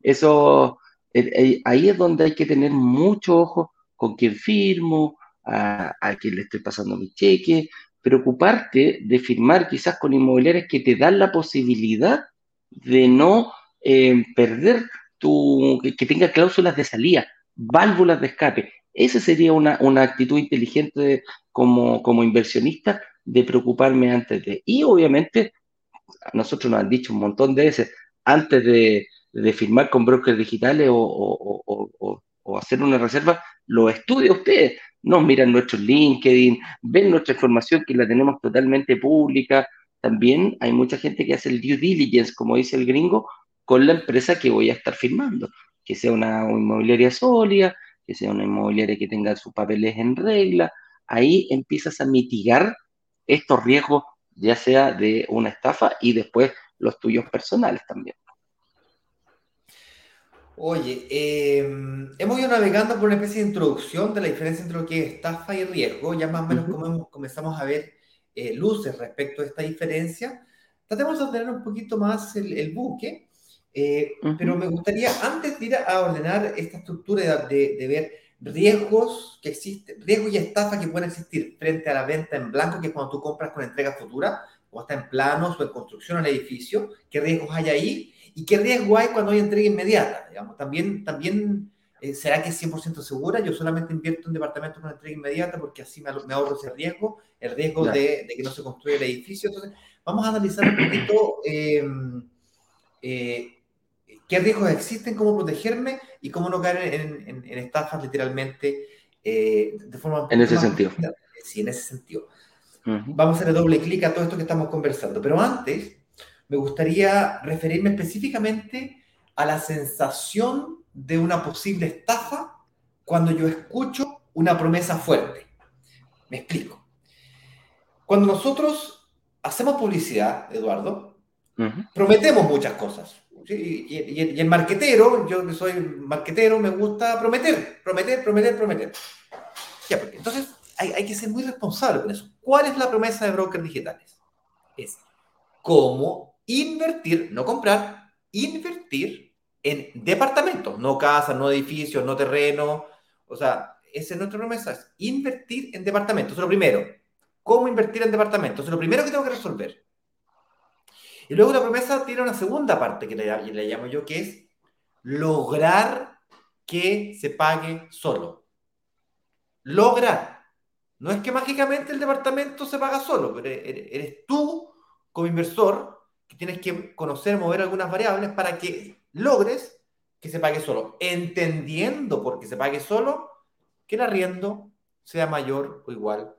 Eso, eh, eh, ahí es donde hay que tener mucho ojo con quién firmo, a, a quién le estoy pasando mi cheque, preocuparte de firmar quizás con inmobiliarias que te dan la posibilidad de no eh, perder tu, que, que tenga cláusulas de salida, válvulas de escape. Esa sería una, una actitud inteligente como, como inversionista de preocuparme antes de. Y obviamente, a nosotros nos han dicho un montón de veces, antes de, de firmar con brokers digitales o, o- hacer una reserva, lo estudia ustedes. Nos miran nuestros LinkedIn, ven nuestra información que la tenemos totalmente pública. También hay mucha gente que hace el due diligence, como dice el gringo, con la empresa que voy a estar firmando, que sea una inmobiliaria sólida, que sea una inmobiliaria que tenga sus papeles en regla. Ahí empiezas a mitigar estos riesgos, ya sea de una estafa y después los tuyos personales también. Oye, eh, hemos ido navegando por una especie de introducción de la diferencia entre lo que es estafa y riesgo. Ya más o menos comenzamos a ver eh, luces respecto a esta diferencia. Tratemos de ordenar un poquito más el, el buque, eh, Ujú. pero me gustaría, antes de ir a ordenar esta estructura de, de ver riesgos que existen, riesgos y estafa que pueden existir frente a la venta en blanco, que es cuando tú compras con entrega futura, o está en planos o en construcción al edificio, qué riesgos hay ahí y qué riesgo hay cuando hay entrega inmediata. Digamos. También, también eh, ¿será que es 100% segura? Yo solamente invierto en departamentos con entrega inmediata porque así me, me ahorro ese riesgo, el riesgo de, de que no se construya el edificio. Entonces, vamos a analizar un poquito eh, eh, qué riesgos existen, cómo protegerme y cómo no caer en, en- en estafas literalmente eh, de forma En ese sentido. profunda. Sí, en ese sentido. vamos a hacer doble clic a todo esto que estamos conversando. Pero antes, me gustaría referirme específicamente a la sensación de una posible estafa cuando yo escucho una promesa fuerte. Me explico. Cuando nosotros hacemos publicidad, Eduardo, prometemos muchas cosas. Y, el marquetero, yo que soy marquetero, me gusta prometer, prometer, prometer, prometer. entonces, hay, hay, que ser muy responsable con eso. ¿Cuál es la promesa de brokers digitales? Es cómo invertir, no comprar, invertir en departamentos, no casas, no edificios, no terreno. O sea, esa es nuestra promesa, es invertir en departamentos. Eso es lo primero. ¿Cómo invertir en departamentos? Eso es lo primero que tengo que resolver. Y luego la promesa tiene una segunda parte que le, le llamo yo, que es lograr que se pague solo. Lograr. No es que mágicamente el departamento se paga solo, pero eres tú como inversor que tienes que conocer, mover algunas variables para que logres que se pague solo, entendiendo porque se pague solo que el arriendo sea mayor o igual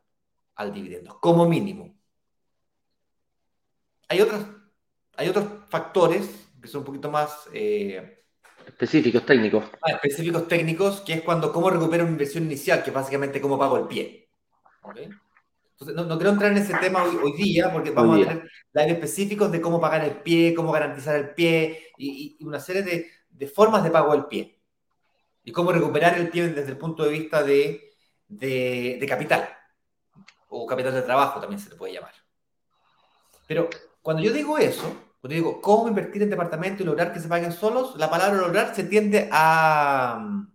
al dividendo, como mínimo. Hay otros, hay otros factores que son un poquito más... Eh, específicos, técnicos. específicos técnicos, que es cuando cómo recupero una inversión inicial, que es básicamente cómo pago el pie. Entonces, no, no, quiero entrar en ese tema hoy, día, porque vamos a tener live específicos de cómo pagar el pie, cómo garantizar el pie y, una serie de, de, formas de pago del pie. Y cómo recuperar el pie desde el punto de vista de, de, de capital, o capital de trabajo también se le puede llamar. Pero cuando yo digo eso, cuando digo cómo invertir en departamento y lograr que se paguen solos, la palabra lograr se tiende a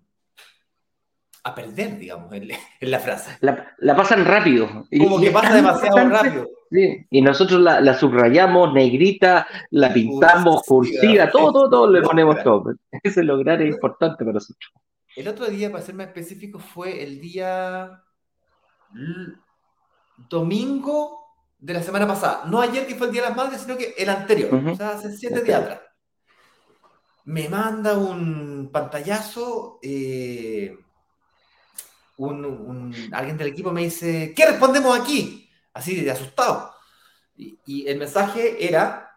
a perder, digamos, en, la frase. La, pasan rápido. Como que pasa demasiado rápido. y nosotros la, subrayamos, negrita, la pintamos, cursiva, todo, todo, todo, le ponemos todo. Ese lograr es importante para nosotros. El otro día, para ser más específico, fue el día domingo de la semana pasada. No ayer, que fue el Día de las Madres, sino que el anterior, o sea, hace siete días atrás. Me manda un pantallazo. Eh, un, alguien del equipo me dice, ¿qué respondemos aquí? Así de asustado. Y, el mensaje era,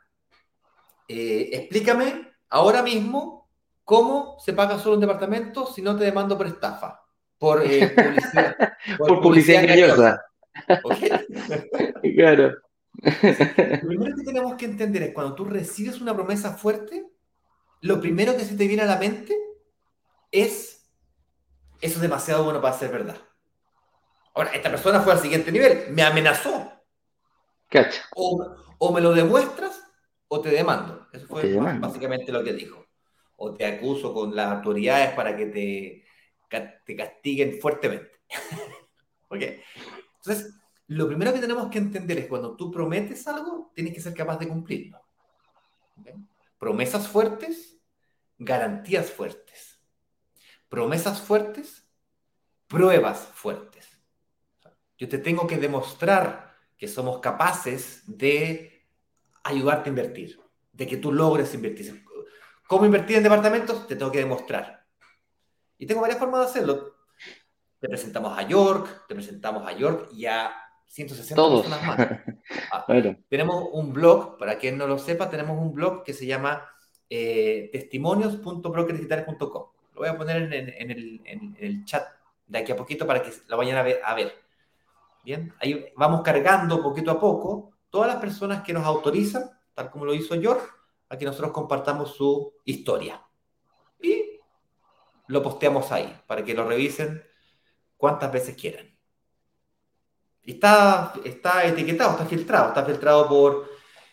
eh, explícame ahora mismo cómo se paga solo un departamento si no te demando por estafa, por eh, publicidad. por, publicidad, engañosa. claro. Lo primero que tenemos que entender es cuando tú recibes una promesa fuerte, lo primero que se te viene a la mente es eso es demasiado bueno para ser verdad. Ahora, esta persona fue al siguiente nivel, me amenazó. O, me lo demuestras o te demando. Eso fue básicamente lo que dijo. O te acuso con las autoridades para que te, te castiguen fuertemente. ¿Ok? Entonces, lo primero que tenemos que entender es cuando tú prometes algo, tienes que ser capaz de cumplirlo. Promesas fuertes, garantías fuertes promesas fuertes, pruebas fuertes. Yo te tengo que demostrar que somos capaces de ayudarte a invertir, de que tú logres invertir. ¿Cómo invertir en departamentos? Te tengo que demostrar. Y tengo varias formas de hacerlo. Te presentamos a York, te presentamos a York y a 160 personas más. Ah, tenemos un blog, para quien no lo sepa, tenemos un blog que se llama eh, testimonios.brokerdigitales.com. Lo voy a poner en, el, chat de aquí a poquito para que lo vayan a ver, a ver. Bien, ahí vamos cargando poquito a poco todas las personas que nos autorizan, tal como lo hizo George, a que nosotros compartamos su historia. Y lo posteamos ahí para que lo revisen cuantas veces quieran. Y está, está etiquetado, está filtrado, está filtrado por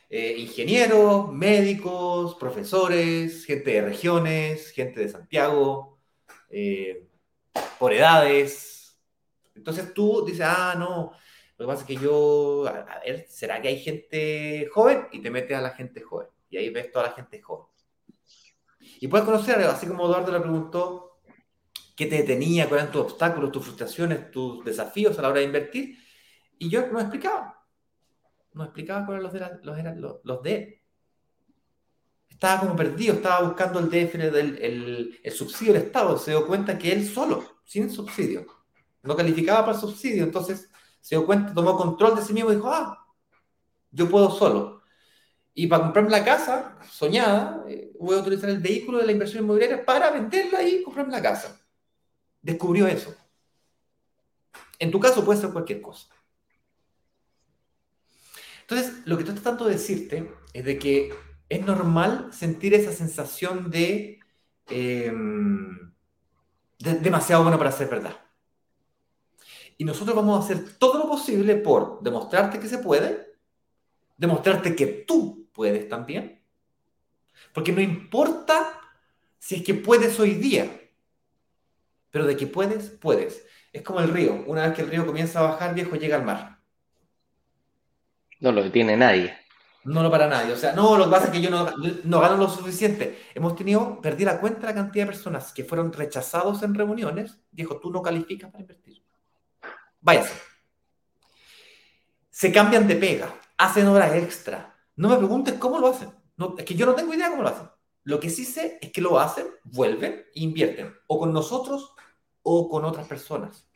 eh, ingenieros, médicos, profesores, gente de regiones, gente de Santiago, eh, por edades. Entonces tú dices, ah, no, lo que pasa es que yo, a, ver, ¿será que hay gente joven? Y te metes a la gente joven. Y ahí ves toda la gente joven. Y puedes conocer, así como Eduardo le preguntó, qué te detenía, cuáles eran tus obstáculos, tus frustraciones, tus desafíos a la hora de invertir. Y yo me explicaba no explicaba cuáles los, los eran los, de Estaba como perdido, estaba buscando el DF, el, el, subsidio del Estado. Se dio cuenta que él solo, sin subsidio, no calificaba para subsidio. Entonces Se dio cuenta, tomó control de sí mismo y dijo, ah, yo puedo solo. Y para comprarme la casa soñada, eh, voy a utilizar el vehículo de la inversión inmobiliaria para venderla y comprarme la casa. Descubrió eso. En tu caso puede ser cualquier cosa. Entonces, lo que estoy tratando de decirte es de que es normal sentir esa sensación de, em, de demasiado bueno para ser verdad. Y nosotros vamos a hacer todo lo posible por demostrarte que se puede, demostrarte que tú puedes también, porque no importa si es que puedes hoy día, pero de que puedes, puedes. Es como el río. Una vez que el río comienza a bajar, viejo, llega al mar. No lo detiene nadie. No lo para nadie. O sea, no, lo que pasa es que yo no, no gano lo suficiente. Hemos tenido, perdí la cuenta de la cantidad de personas que fueron rechazados en reuniones. Dijo, tú no calificas para invertir. Váyase. Se cambian de pega, hacen horas extra. No me preguntes cómo lo hacen. No, es que yo no tengo idea cómo lo hacen. Lo que sí sé es que lo hacen, vuelven e invierten. O con nosotros o con otras personas.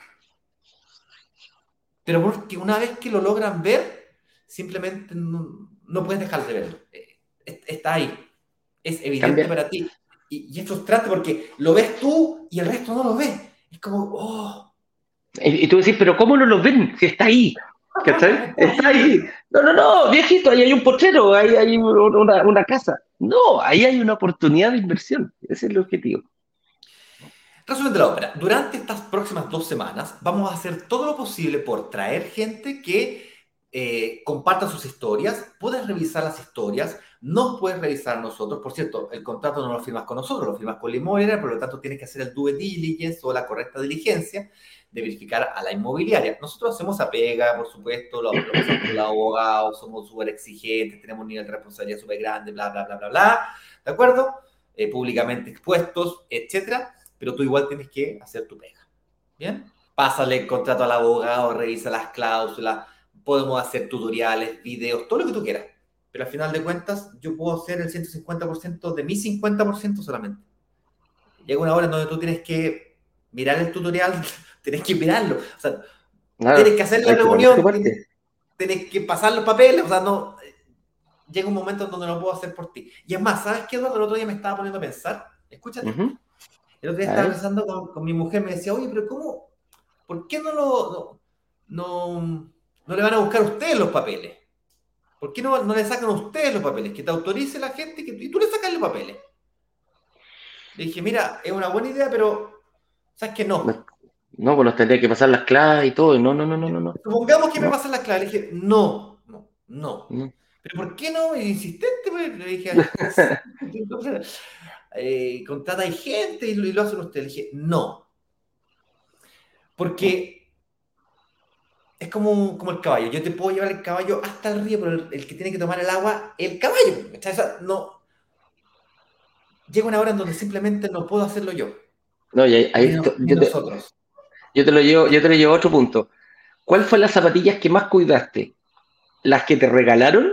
Pero porque una vez que lo logran ver, simplemente no, puedes dejar de verlo. Eh, está ahí. Es evidente para ti. Y, es frustrante porque lo ves tú y el resto no lo ve. Es como, oh. Y, tú decís, pero ¿cómo no lo ven si está ahí? ¿Cachai? Está ahí. No, no, no, viejito, ahí hay un pochero, ahí hay una, una casa. No, ahí hay una oportunidad de inversión. Ese es el objetivo. Resumen de la ópera. Durante estas próximas dos semanas vamos a hacer todo lo posible por traer gente que eh, comparta sus historias. Puedes revisar las historias, no puedes revisar nosotros. Por cierto, el contrato no lo firmas con nosotros, lo firmas con la inmobiliaria, por lo tanto tienes que hacer el due diligence o la correcta diligencia de verificar a la inmobiliaria. Nosotros hacemos apega, por supuesto, lo, hacemos los abogados, somos súper exigentes, tenemos un nivel de responsabilidad súper grande, bla, bla, bla, bla, bla. ¿De acuerdo? Eh, públicamente expuestos, etcétera pero tú igual tienes que hacer tu pega. ¿Bien? Pásale el contrato al abogado, revisa las cláusulas, podemos hacer tutoriales, videos, todo lo que tú quieras. Pero al final de cuentas, yo puedo hacer el 150% de mi 50% solamente. Llega una hora en donde tú tienes que mirar el tutorial, tienes que mirarlo. O sea, tienes que hacer la reunión, tienes, que pasar los papeles, o sea, no. Llega un momento en donde no puedo hacer por ti. Y es más, ¿sabes qué, Eduardo? El otro día me estaba poniendo a pensar. Escúchate. El otro día estaba pensando con, mi mujer, me decía, oye, pero ¿cómo? ¿Por qué no lo no, no, le van a buscar a ustedes los papeles? ¿Por qué no, no, le sacan a ustedes los papeles? Que te autorice la gente que, y tú le sacas los papeles. Le dije, mira, es una buena idea, pero ¿sabes que no? No, pues nos tendría que pasar las claves y todo. No, no, no, no, no. Supongamos que me pasan las claves. Le dije, no, no, no. ¿Pero por qué no? Insistente, pues. Le dije, eh, contrata hay gente y lo, hacen ustedes. Le dije, no. Porque es como, como el caballo. Yo te puedo llevar el caballo hasta el río, pero el, que tiene que tomar el agua, el caballo. no. Llega una hora en donde simplemente no puedo hacerlo yo. No, y ahí, yo, te, yo, te, lo llevo, yo te lo llevo a otro punto. ¿Cuál fue las zapatillas que más cuidaste? ¿Las que te regalaron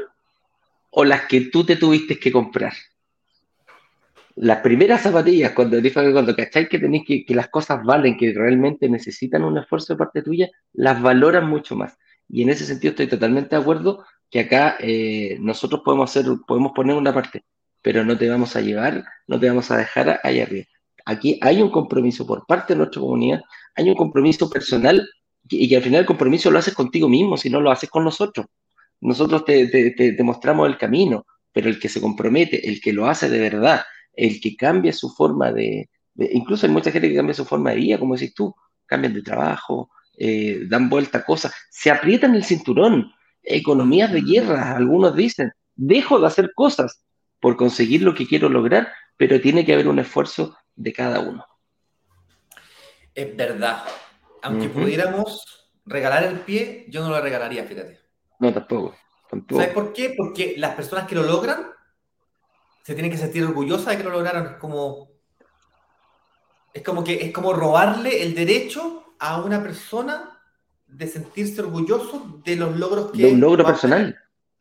o las que tú te tuviste que comprar? las primeras zapatillas, cuando, cuando cacháis que tenéis que, que las cosas valen, que realmente necesitan un esfuerzo de parte tuya, las valoran mucho más. Y en ese sentido estoy totalmente de acuerdo que acá eh, nosotros podemos hacer, podemos poner una parte, pero no te vamos a llevar, no te vamos a dejar ahí arriba. Aquí hay un compromiso por parte de nuestra comunidad, hay un compromiso personal y que al final el compromiso lo haces contigo mismo, si no lo haces con nosotros. Nosotros te, te, mostramos el camino, pero el que se compromete, el que lo hace de verdad, el que cambia su forma de, incluso hay mucha gente que cambia su forma de vida, como decís tú, cambian de trabajo, eh, dan vuelta a cosas, se aprietan el cinturón, economías de guerra, algunos dicen, dejo de hacer cosas por conseguir lo que quiero lograr, pero tiene que haber un esfuerzo de cada uno. Es verdad. Aunque pudiéramos regalar el pie, yo no lo regalaría, fíjate. No, tampoco, tampoco. ¿Sabes por qué? Porque las personas que lo logran se tiene que sentir orgullosa de que lo lograron. Es como, es como que es como robarle el derecho a una persona de sentirse orgulloso de los logros que. De un logro personal.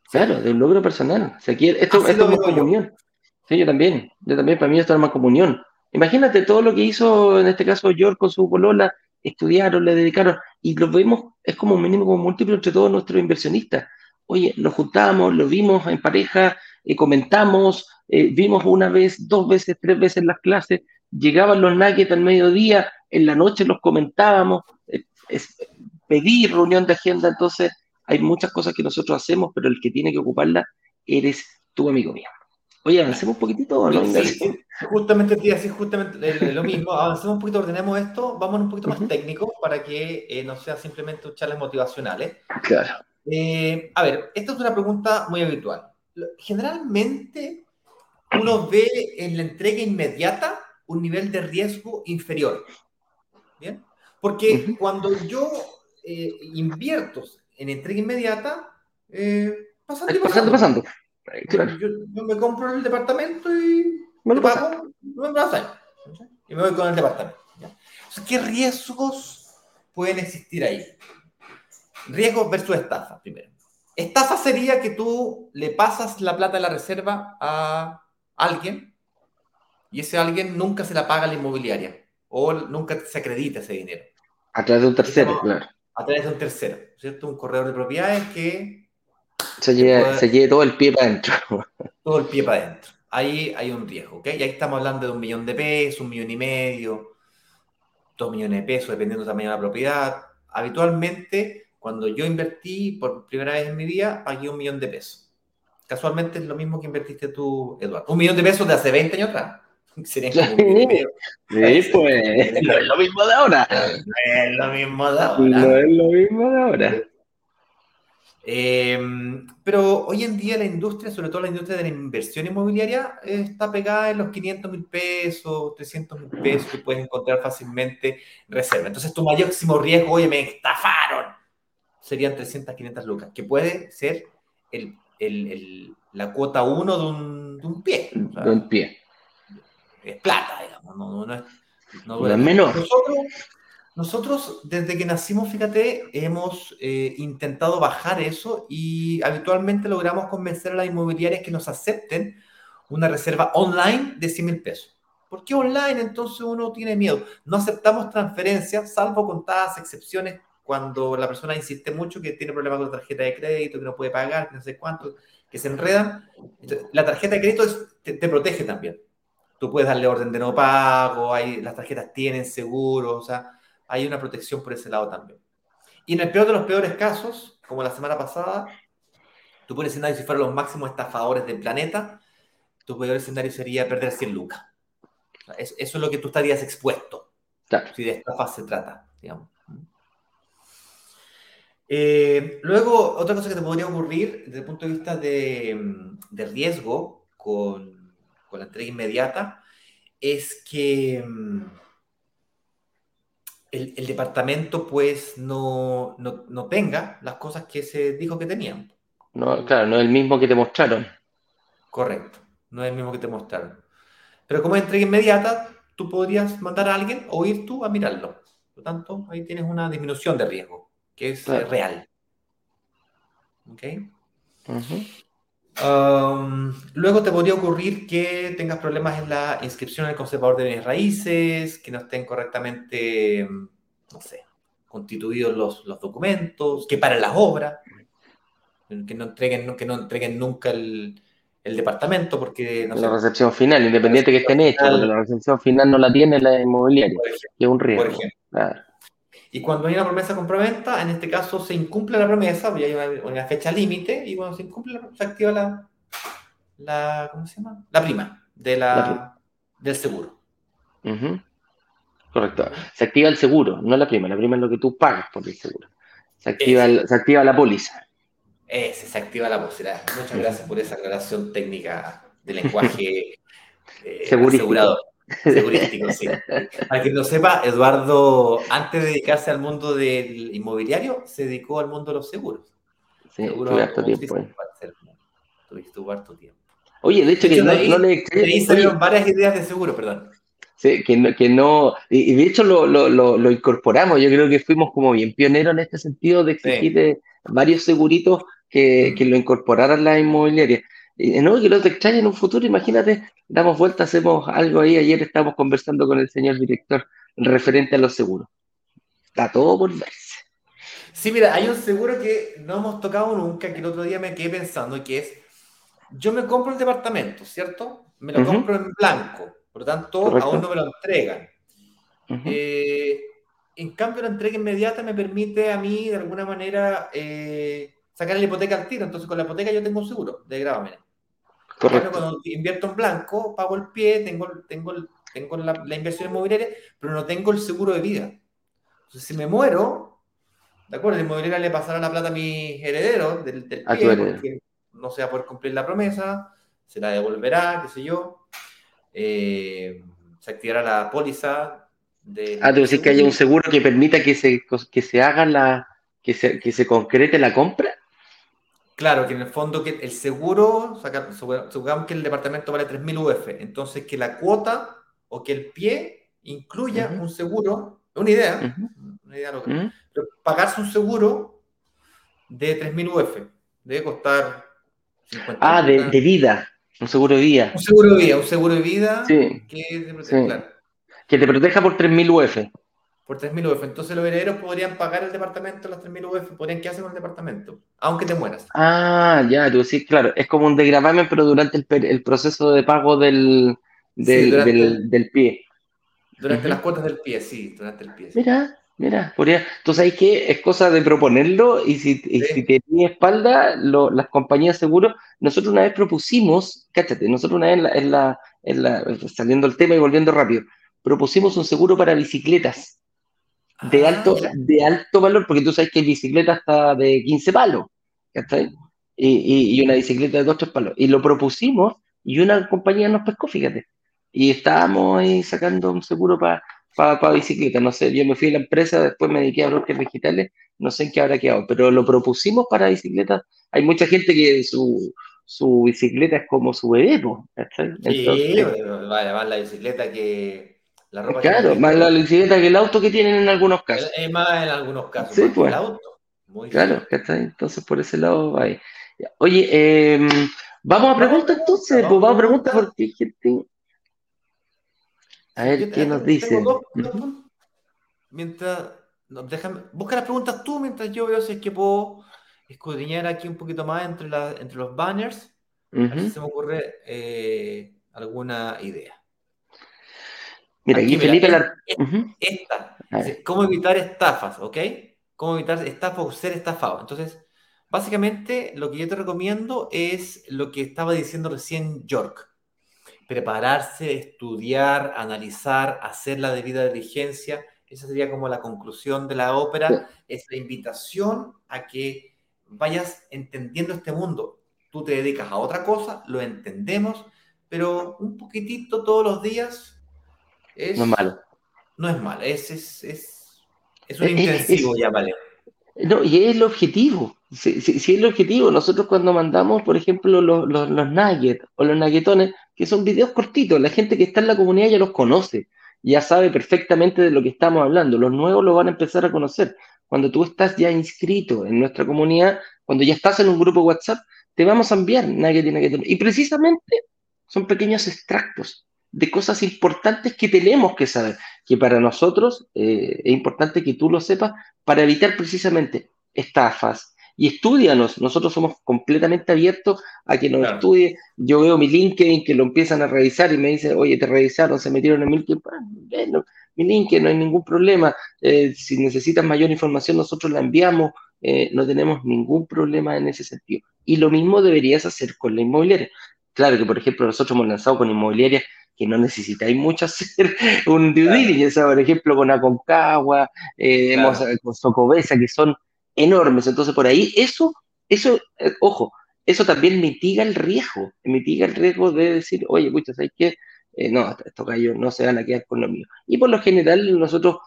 Claro, de un logro personal. esto, esto es más comunión. Sí, yo también. Yo también, para mí esto es más comunión. Imagínate todo lo que hizo en este caso George con su polola, estudiaron, le dedicaron. y lo vemos, es como un mínimo múltiplo entre todos nuestros inversionistas. Oye, nos juntamos, lo vimos en pareja, eh, comentamos, eh, vimos una vez, dos veces, tres veces las clases, llegaban los nuggets al mediodía, en la noche los comentábamos, eh, pedí reunión de agenda, entonces hay muchas cosas que nosotros hacemos, pero el que tiene que ocuparla eres tu amigo mío. Oye, avancemos un poquitito, ¿no? Sí, justamente te así justamente lo mismo. Avancemos un poquito, ordenemos esto, vamos un poquito más técnico para que eh, no sea simplemente charlas motivacionales. Claro. Eh, a ver, esta es una pregunta muy habitual. Generalmente uno ve en la entrega inmediata un nivel de riesgo inferior. ¿Bien? Porque cuando yo eh, invierto en entrega inmediata, eh, pasando, pasando, pasando. Yo, me compro el departamento y me lo pago, me pasa. Y me voy con el departamento. ¿Qué riesgos pueden existir ahí? Riesgos versus estafa, primero. Estafa sería que tú le pasas la plata de la reserva a alguien y ese alguien nunca se la paga a la inmobiliaria o nunca se acredita ese dinero. A través de un tercero, claro. A través de un tercero, ¿cierto? Un corredor de propiedades que... Se lleve, todo el pie para adentro. Todo el pie para adentro. Ahí hay un riesgo, ¿ok? Y ahí estamos hablando de un millón de pesos, un millón y medio, dos millones de pesos, dependiendo tamaño de la propiedad. Habitualmente, cuando yo invertí por primera vez en mi vida, pagué un millón de pesos. Casualmente es lo mismo que invertiste tú, Eduardo. Un millón de pesos de hace 20 años atrás. sí, pues no es lo mismo de ahora. No es lo mismo de ahora. No es lo mismo de ahora. Em, pero hoy en día la industria, sobre todo la industria de la inversión inmobiliaria, está pegada en los 500 mil pesos, 300 mil pesos que puedes encontrar fácilmente reserva. Entonces tu máximo riesgo, oye, me estafaron, serían 300, 500 lucas, que puede ser el, el, la cuota 1 de un, de un pie. de un pie es plata, digamos, no, no, es, no es menor. Nosotros, desde que nacimos, fíjate, hemos eh, intentado bajar eso y habitualmente logramos convencer a las inmobiliarias que nos acepten una reserva online de 100 mil pesos. ¿Por qué online? Entonces uno tiene miedo. No aceptamos transferencias, salvo contadas excepciones cuando la persona insiste mucho que tiene problemas con la tarjeta de crédito, que no puede pagar, que no sé cuánto, que se enredan. la tarjeta de crédito te, te protege también tú puedes darle orden de no pago, las tarjetas tienen seguro, o sea, hay una protección por ese lado también. Y en el peor de los peores casos, como la semana pasada, tu peor escenario, si fueran los máximos estafadores del planeta, tu peor escenario sería perder 100 lucas. eso es lo que tú estarías expuesto, si de estafa se trata, digamos. Eh, luego, otra cosa que te podría ocurrir desde el punto de vista de, de riesgo con con la entrega inmediata, es que el, departamento pues no, no, tenga las cosas que se dijo que tenían. No, claro, no es el mismo que te mostraron. Correcto, no es el mismo que te mostraron. Pero como es entrega inmediata, tú podrías mandar a alguien o ir tú a mirarlo. Por lo tanto, ahí tienes una disminución de riesgo, que es real. ¿Ok? Luego te podría ocurrir que tengas problemas en la inscripción en el conservador de bienes raíces, que no estén correctamente, no sé, constituidos los, los documentos, que paren las obras, que no entreguen, que no entreguen nunca el, el departamento, porque... No la recepción final, independiente que estén hechos, porque la recepción final no la tiene la inmobiliaria, que es un riesgo. Por ejemplo. Claro. Y cuando hay una promesa complementa, en este caso se incumple la promesa, porque hay una, fecha límite, y cuando se incumple, se activa la, la, ¿cómo se llama? La prima, de la, del seguro. Correcto. Se activa el seguro, no la prima. La prima es lo que tú pagas por el seguro. Se activa, se activa la póliza. Ese, se activa la póliza. Muchas gracias por esa aclaración técnica de lenguaje eh, asegurador. Segurístico, sí. Para quien no sepa, Eduardo, antes de dedicarse al mundo del inmobiliario, se dedicó al mundo de los seguros. Sí, tuve harto tiempo. Tuviste harto tiempo. Oye, de hecho, que no, le Ahí varias ideas de seguro, perdón. Sí, que no, que no y, de hecho lo, lo, lo, incorporamos, yo creo que fuimos como bien pioneros en este sentido de exigir varios seguritos que, mm. que lo incorporaran las inmobiliarias. Y no, que no te extrañe en un futuro, imagínate, damos vuelta, hacemos algo ahí. Ayer estábamos conversando con el señor director referente a los seguros. Está todo por verse. Sí, mira, hay un seguro que no hemos tocado nunca, que el otro día me quedé pensando, que es, yo me compro el departamento, ¿cierto? Me lo compro en blanco, por lo tanto, aún no me lo entregan. Eh, en cambio, la entrega inmediata me permite a mí, de alguna manera, eh, sacar la hipoteca al tiro. Entonces, con la hipoteca yo tengo un seguro de gravamen. Correcto. Cuando invierto en blanco, pago el pie, tengo, tengo, tengo la, la, inversión inmobiliaria, pero no tengo el seguro de vida. Entonces, si me muero, ¿De acuerdo? La inmobiliaria le pasará la plata a mis herederos del, del pie, porque no se va a poder cumplir la promesa, se la devolverá, qué sé yo. Eh, se activará la póliza. De, ah, tú decís que haya un seguro que permita que se, que se haga la. Que se, que se concrete la compra. Claro, que en el fondo que el seguro, supongamos que el departamento vale 3.000 UF, entonces que la cuota o que el pie incluya un seguro, una idea, una idea loca, pagarse un seguro de 3.000 UF. Debe costar 50 Ah, de, de, vida. Un seguro de vida. Un seguro de vida, un seguro de vida sí. que, te claro. que te proteja por 3.000 UF. Por 3.000 UF. Entonces los herederos podrían pagar el departamento los 3.000 UF, podrían quedarse con el departamento, aunque te mueras. Ah, ya, tú sí, claro. Es como un degravamen, pero durante el, el proceso de pago del, del, sí, del, del, pie. Durante uh -huh. las cuotas del pie, sí, durante el pie. Sí. Mira, Mira, podría. Tú sabes que es cosa de proponerlo y si, y si tenía espalda, lo, las compañías seguros, nosotros una vez propusimos, cáchate, nosotros una vez en la, en la, en la, saliendo el tema y volviendo rápido, propusimos un seguro para bicicletas de, ah, alto, de alto valor, porque tú sabes que bicicleta está de 15 palos, ¿cachai? Y, y, y, una bicicleta de 2 3 palos. Y lo propusimos y una compañía nos pescó, fíjate. Y estábamos ahí sacando un seguro para para pa bicicleta. No sé, yo me fui a la empresa, después me dediqué a bloques digitales, no sé en qué habrá quedado, pero lo propusimos para bicicletas. Hay mucha gente que su, su bicicleta es como su bebé, ¿no? Sí, vale, más la bicicleta que la ropa. Claro, que más la bicicleta que el auto que tienen en algunos casos. Es más en algunos casos, sí, pues. el auto. Muy claro, ¿cachai? Entonces por ese lado, ahí. Oye, eh, vamos a preguntas entonces, pues vamos a preguntas porque gente a ver, ¿qué nos dice? Dos, mientras, no, déjame, busca las preguntas tú mientras yo veo si es que puedo escudriñar aquí un poquito más entre, la, entre los banners. Uh -huh. A ver si se me ocurre eh, alguna idea. Mira, aquí, mira, Felipe la... esta, ¿cómo evitar estafas? ¿Ok? ¿Cómo evitar estafas o ser estafado? Entonces, básicamente lo que yo te recomiendo es lo que estaba diciendo recién York prepararse, estudiar, analizar, hacer la debida diligencia. Esa sería como la conclusión de la ópera, sí. es la invitación a que vayas entendiendo este mundo. Tú te dedicas a otra cosa, lo entendemos, pero un poquitito todos los días es, no es malo. No es malo, es, es, es, es un intensivo, ya vale. No, y es el objetivo. Si, si, si, es el objetivo, nosotros cuando mandamos, por ejemplo, los, los, los nuggets o los nuggetones, que son videos cortitos, la gente que está en la comunidad ya los conoce, ya sabe perfectamente de lo que estamos hablando, los nuevos lo van a empezar a conocer. Cuando tú estás ya inscrito en nuestra comunidad, cuando ya estás en un grupo WhatsApp, te vamos a enviar nugget y nuggetones. Y precisamente son pequeños extractos de cosas importantes que tenemos que saber, que para nosotros eh, es importante que tú lo sepas para evitar precisamente estafas. Y estudianos, nosotros somos completamente abiertos a que nos claro. estudie. Yo veo mi LinkedIn que lo empiezan a revisar y me dicen, oye, te revisaron, se metieron en mi LinkedIn. Bueno, mi LinkedIn, no hay ningún problema. Eh, si necesitas mayor información, nosotros la enviamos. Eh, no tenemos ningún problema en ese sentido. Y lo mismo deberías hacer con la inmobiliaria. Claro que, por ejemplo, nosotros hemos lanzado con inmobiliarias que no necesitáis mucho hacer un due diligence, claro. por ejemplo, con Aconcagua, eh, claro. con Socobesa, que son enormes. Entonces, por ahí, eso, eso, eh, ojo, eso también mitiga el riesgo, mitiga el riesgo de decir, oye, pucha, ¿sabes qué? Eh, no, estos gallos no se van a quedar con lo mío. Y por lo general, nosotros,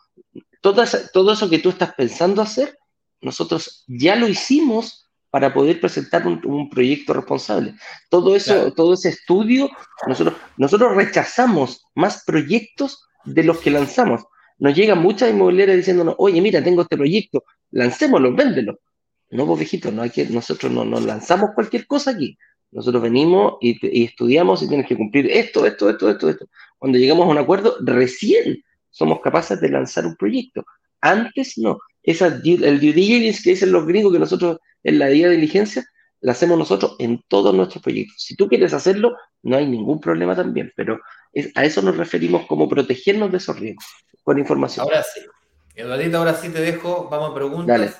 todas, todo eso que tú estás pensando hacer, nosotros ya lo hicimos para poder presentar un, un proyecto responsable. Todo eso, claro. todo ese estudio, nosotros, nosotros rechazamos más proyectos de los que lanzamos. Nos llegan muchas inmobiliarias diciéndonos, oye, mira, tengo este proyecto, lancémoslo, véndelo. No, vos viejito, no hay que, nosotros no, no lanzamos cualquier cosa aquí. Nosotros venimos y, y, estudiamos y tienes que cumplir esto, esto, esto, esto, esto. Cuando llegamos a un acuerdo, recién somos capaces de lanzar un proyecto. Antes no. Esa, el due diligence que dicen los gringos que nosotros en la día de diligencia, la hacemos nosotros en todos nuestros proyectos. Si tú quieres hacerlo, no hay ningún problema también, pero a eso nos referimos como protegernos de esos riesgos con información. Ahora sí. Eduardito, ahora sí te dejo. Vamos a preguntas. Dale.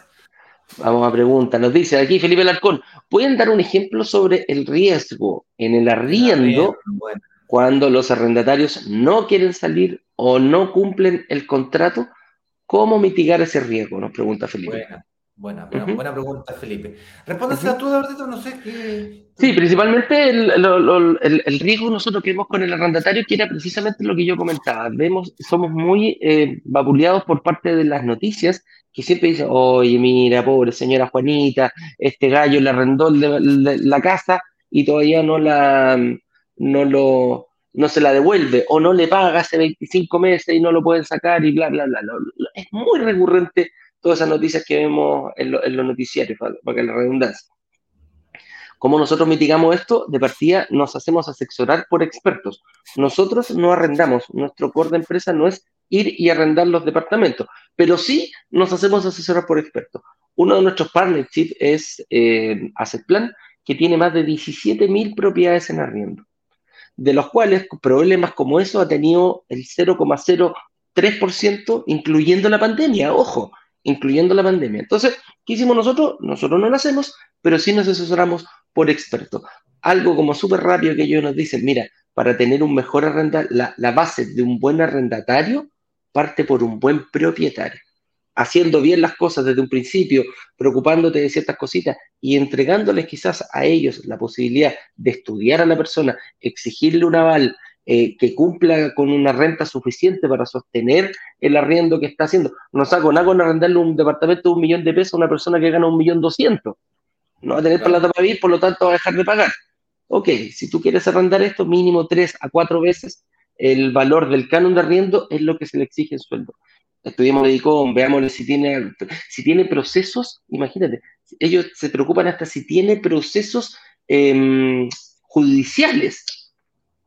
Vamos a preguntas. Nos dice aquí Felipe Larcón, ¿pueden dar un ejemplo sobre el riesgo en el arriendo cuando los arrendatarios no quieren salir o no cumplen el contrato? ¿Cómo mitigar ese riesgo? Nos pregunta Felipe. Buena, buena, pregunta, Felipe. Respóndasela tú, Eduardo, no sé qué. Sí, principalmente el, el, riesgo nosotros que vemos con el arrendatario, que era precisamente lo que yo comentaba. Vemos, somos muy eh, vapuleados por parte de las noticias que siempre dicen, oye, mira, pobre señora Juanita, este gallo le arrendó la casa y todavía no la, no lo, no se la devuelve o no le paga hace 25 meses y no lo pueden sacar y bla, bla, bla. Es muy recurrente todas esas noticias que vemos en, los noticiarios, para, que la redundancia. ¿Cómo nosotros mitigamos esto? De partida nos hacemos asesorar por expertos. Nosotros no arrendamos, nuestro core de empresa no es ir y arrendar los departamentos, pero sí nos hacemos asesorar por expertos. Uno de nuestros partnerships es eh, que tiene más de 17.000 propiedades en arriendo, de los cuales problemas como eso ha tenido el 0,03%, incluyendo la pandemia. Ojo, incluyendo la pandemia. Entonces, ¿qué hicimos nosotros? Nosotros no lo hacemos, pero sí nos asesoramos por expertos. Algo como súper rápido que ellos nos dicen, mira, para tener un mejor arrendatario, la, base de un buen arrendatario parte por un buen propietario. Haciendo bien las cosas desde un principio, preocupándote de ciertas cositas y entregándoles quizás a ellos la posibilidad de estudiar a la persona, exigirle un aval, eh, que cumpla con una renta suficiente para sostener el arriendo que está haciendo. No saco nada con arrendarle un departamento de un millón de pesos a una persona que gana un millón doscientos. No va a tener plata para vivir, por lo tanto va a dejar de pagar. Ok, si tú quieres arrendar esto, mínimo tres a cuatro veces el valor del canon de arriendo es lo que se le exige en sueldo. Estudiamos Medicom, veámosle si tiene, si tiene procesos, imagínate, ellos se preocupan hasta si tiene procesos em, judiciales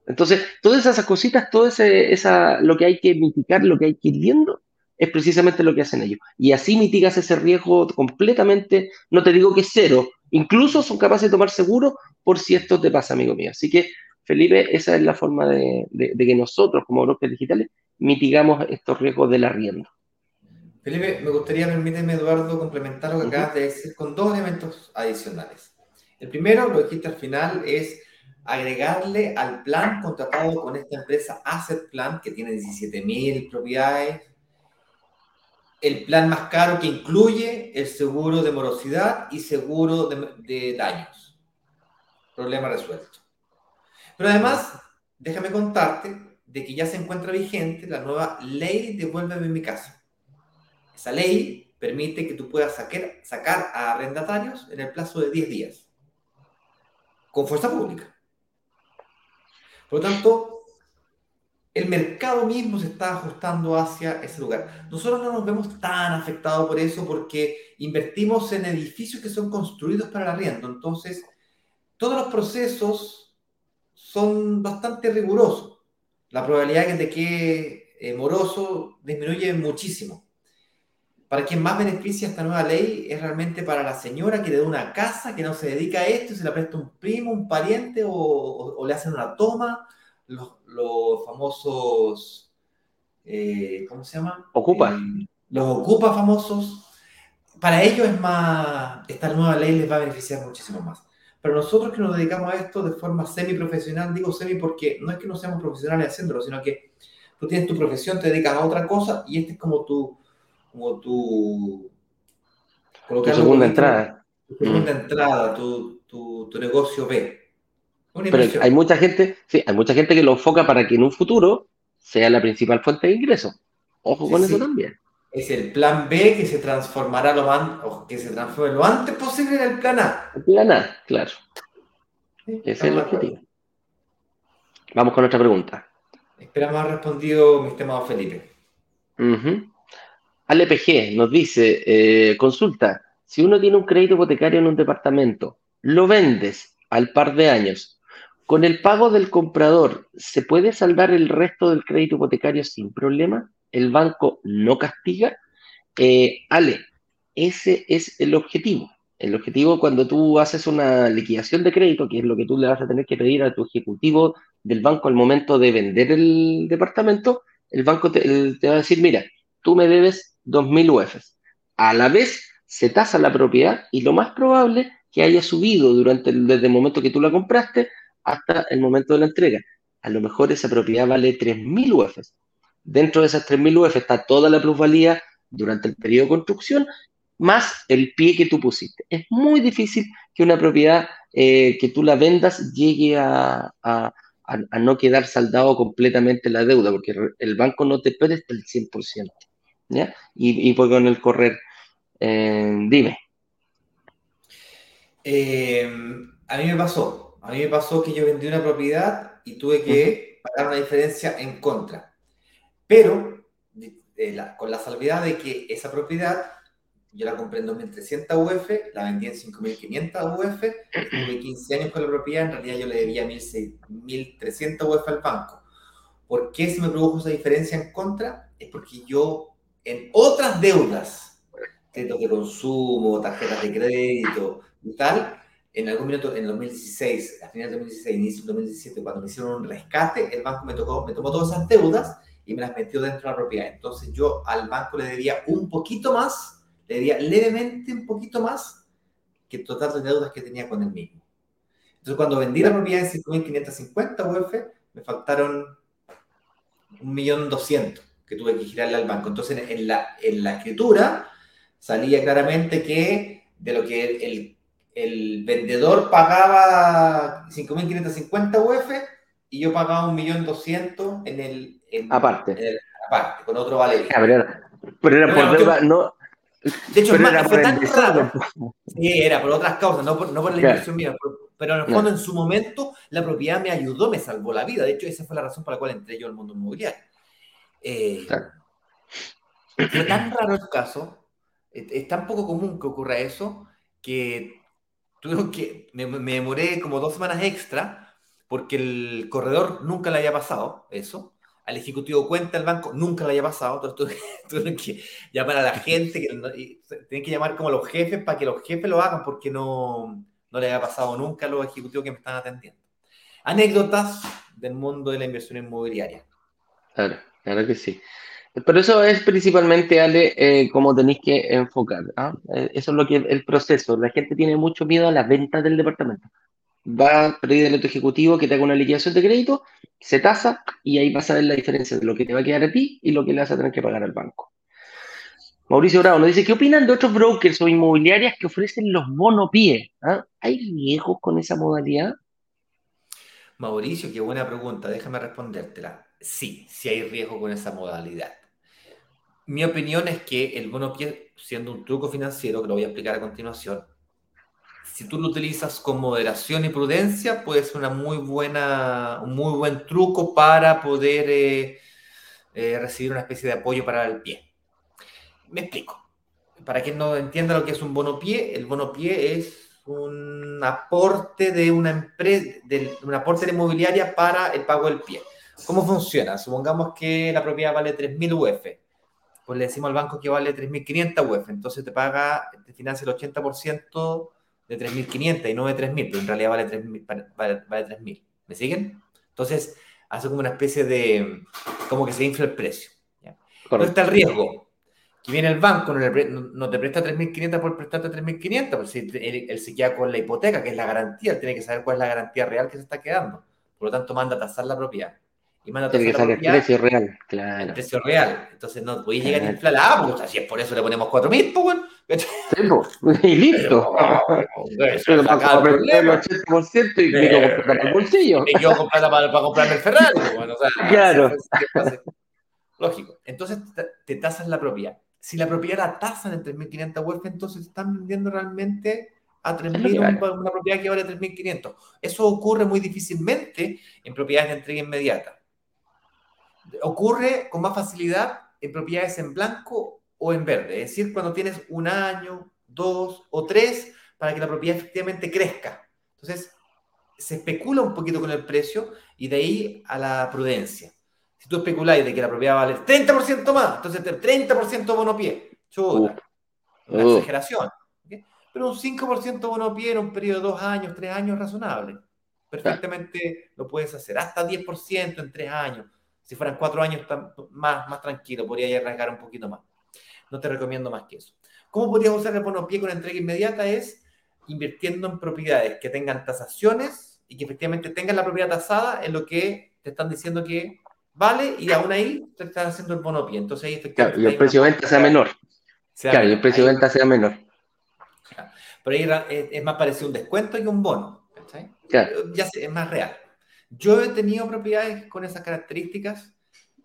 entonces, todas esas cositas, todo ese, esa, lo que hay que mitigar, lo que hay que ir viendo, es precisamente lo que hacen ellos. Y así mitigas ese riesgo completamente, no te digo que cero, incluso son capaces de tomar seguro por si esto te pasa, amigo mío. Así que, Felipe, esa es la forma de, que nosotros, como brokers digitales, mitigamos estos riesgos del arriendo. Felipe, me gustaría, permíteme, Eduardo, complementar lo que acabas de decir con dos elementos adicionales. El primero, lo dijiste al final, es agregarle al plan contratado con esta empresa Asset Plan, que tiene 17.000 propiedades, el plan más caro que incluye el seguro de morosidad y seguro de, daños. Problema resuelto. Pero además, déjame contarte de que ya se encuentra vigente la nueva ley Devuélveme mi casa. Esa ley permite que tú puedas sacar, sacar a arrendatarios en el plazo de 10 días, con fuerza pública. Por lo tanto, el mercado mismo se está ajustando hacia ese lugar. Nosotros no nos vemos tan afectados por eso porque invertimos en edificios que son construidos para el arriendo. Entonces, todos los procesos son bastante rigurosos. La probabilidad de que eh, moroso disminuye muchísimo. Para quien más beneficia esta nueva ley es realmente para la señora que le da una casa, que no se dedica a esto y se la presta un primo, un pariente o, le hacen una toma, los, famosos, eh, ¿cómo se llama? Ocupa. Eh, los ocupa famosos. Para ellos es más, esta nueva ley les va a beneficiar muchísimo más. Pero nosotros que nos dedicamos a esto de forma semi-profesional, digo semi porque no es que no seamos profesionales haciéndolo, sino que tú tienes tu profesión, te dedicas a otra cosa y este es como tu como tu, tu segunda entrada. Tu segunda entrada, tu, tu, negocio B. Pero hay mucha gente, sí, hay mucha gente que lo enfoca para que en un futuro sea la principal fuente de ingreso. Ojo con eso también. Es el plan B que se transformará lo más, que se transforme lo antes posible en el plan A. El plan A, claro. Ese es el objetivo. Vamos con otra pregunta. Esperamos haber respondido mi estimado Felipe. ALPG nos dice, eh, consulta, si uno tiene un crédito hipotecario en un departamento, lo vendes al par de años, con el pago del comprador, ¿se puede saldar el resto del crédito hipotecario sin problema? ¿El banco no castiga? Eh, Ale, ese es el objetivo. El objetivo cuando tú haces una liquidación de crédito, que es lo que tú le vas a tener que pedir a tu ejecutivo del banco al momento de vender el departamento, el banco te, va a decir, mira, tú me debes 2.000 UFs. A la vez se tasa la propiedad y lo más probable que haya subido durante desde el momento que tú la compraste hasta el momento de la entrega. A lo mejor esa propiedad vale 3.000 UFs. Dentro de esas 3.000 UF está toda la plusvalía durante el periodo de construcción más el pie que tú pusiste. Es muy difícil que una propiedad eh, que tú la vendas llegue a, no quedar saldado completamente la deuda, porque el banco no te presta el 100%. ¿ya? Y, y pues con el correr. Eh, dime. Eh, a mí me pasó. A mí me pasó que yo vendí una propiedad y tuve que pagar una diferencia en contra. Pero con la salvedad de que esa propiedad yo la compré en 2.300 UF, la vendí en 5.500 UF, estuve 15 años con la propiedad, en realidad yo le debía 1.300 UF al banco. ¿Por qué se me produjo esa diferencia en contra? Es porque yo en otras deudas, créditos de consumo, tarjetas de crédito y tal, en algún minuto, en 2016, a finales de 2016, inicio de 2017, cuando me hicieron un rescate, el banco me, tocó, me tomó todas esas deudas y me las metió dentro de la propiedad. Entonces yo al banco le debía un poquito más le debía levemente un poquito más que el total de deudas que tenía con el mismo. Entonces, cuando vendí la propiedad en 5.550 UF, me faltaron 1.200.000 que tuve que girarle al banco. Entonces, en la, en la escritura salía claramente que de lo que el, el vendedor pagaba 5.550 UF y yo pagaba 1.200.000 en el... En, aparte. aparte, con otro vale. Pero era, por deuda, no, de hecho, más, fue tan raro. Sí, era por otras causas, no por, no por la inversión mía. Pero en el fondo, en su momento, la propiedad me ayudó, me salvó la vida. De hecho, esa fue la razón por la cual entré yo al mundo inmobiliario. Eh, fue tan raro el caso, es, tan poco común que ocurra eso, que, tuve que me, me demoré como dos semanas extra porque el corredor nunca le había pasado eso al ejecutivo cuenta el banco, nunca le haya pasado, entonces tuve que llamar a la gente, que, tienen que llamar como a los jefes para que los jefes lo hagan porque no, no le haya pasado nunca a los ejecutivos que me están atendiendo. Anécdotas del mundo de la inversión inmobiliaria. Claro, claro que sí. Pero eso es principalmente, Ale, eh, como tenéis que enfocar. ¿ah? Eh, eso es lo que el proceso. La gente tiene mucho miedo a la venta del departamento va a pedir otro ejecutivo que te haga una liquidación de crédito, se tasa y ahí vas a ver la diferencia de lo que te va a quedar a ti y lo que le vas a tener que pagar al banco. Mauricio Bravo nos dice, ¿qué opinan de otros brokers o inmobiliarias que ofrecen los pie? ¿Ah? ¿Hay riesgos con esa modalidad? Mauricio, qué buena pregunta, déjame respondértela. Sí, sí hay riesgo con esa modalidad. Mi opinión es que el bono pie, siendo un truco financiero, que lo voy a explicar a continuación, si tú lo utilizas con moderación y prudencia, puede ser una muy buena, un muy buen truco para poder eh, eh, recibir una especie de apoyo para el pie. Me explico. Para quien no entienda lo que es un bono pie, el bono pie es un aporte de una empresa, de una aporte de inmobiliaria para el pago del pie. ¿Cómo funciona? Supongamos que la propiedad vale 3.000 UF. Pues le decimos al banco que vale 3.500 UF. Entonces te paga, te financia el 80% de 3.500 y no de 3.000, pero en realidad vale 3.000. Vale, ¿Me siguen? Entonces, hace como una especie de, como que se infla el precio. ¿Dónde está el riesgo? Que viene el banco, no, te presta 3.500 por prestarte 3.500, pues si él, se queda con la hipoteca, que es la garantía, él tiene que saber cuál es la garantía real que se está quedando. Por lo tanto, manda a tasar la propiedad. Y manda Tiene que salir el precio real, claro. El precio real. Entonces no podéis llegar a inflar la A, pues, si es por eso le ponemos 4.000, pues bueno. Sí, y listo. Pero, para el 80% y me quiero comprar el bolsillo. Y yo comprarla para, para, comprarme el Ferrari. Pues, bueno, o sea, claro. Lógico. Entonces te tasas la propiedad. Si la propiedad la tasan en 3.500 UF, entonces están vendiendo realmente a 3.000 una propiedad que vale 3.500. Eso ocurre muy difícilmente en propiedades de entrega inmediata ocurre con más facilidad en propiedades en blanco o en verde, es decir, cuando tienes un año, dos o tres para que la propiedad efectivamente crezca. Entonces, se especula un poquito con el precio y de ahí a la prudencia. Si tú especuláis de que la propiedad va a valer 30% más, entonces 30% bono pie, Chuta. Una exageración. Pero un 5% bono pie en un periodo de dos años, tres años razonable. Perfectamente lo puedes hacer. Hasta 10% en tres años. Si fueran cuatro años más, más tranquilo, podría arriesgar un poquito más. No te recomiendo más que eso. ¿Cómo podrías usar el bono pie con entrega inmediata? Es invirtiendo en propiedades que tengan tasaciones y que efectivamente tengan la propiedad tasada en lo que te están diciendo que vale y aún ahí te están haciendo el bono pie. Entonces ahí efectivamente. y el precio de venta sea menor. claro, y el precio de venta sea menor. Pero ahí es más parecido un descuento que un bono. Ya es más real. Yo he tenido propiedades con esas características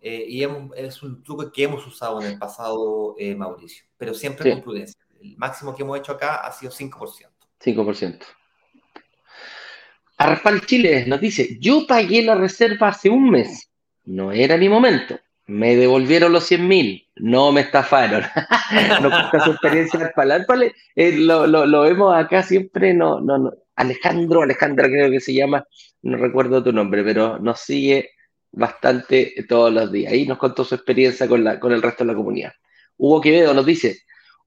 eh, y es un truco que hemos usado en el pasado, eh, Mauricio, pero siempre con prudencia. El máximo que hemos hecho acá ha sido 5%. 5%. Arrafal Chile nos dice, yo pagué la reserva hace un mes, no era mi momento, me devolvieron los 100 mil, no me estafaron. no cuesta su experiencia al eh, lo, lo, vemos acá siempre, no, no, no. Alejandro, Alejandra creo que se llama, no recuerdo tu nombre, pero nos sigue bastante todos los días. Ahí nos contó su experiencia con, la, con el resto de la comunidad. Hugo Quevedo nos dice,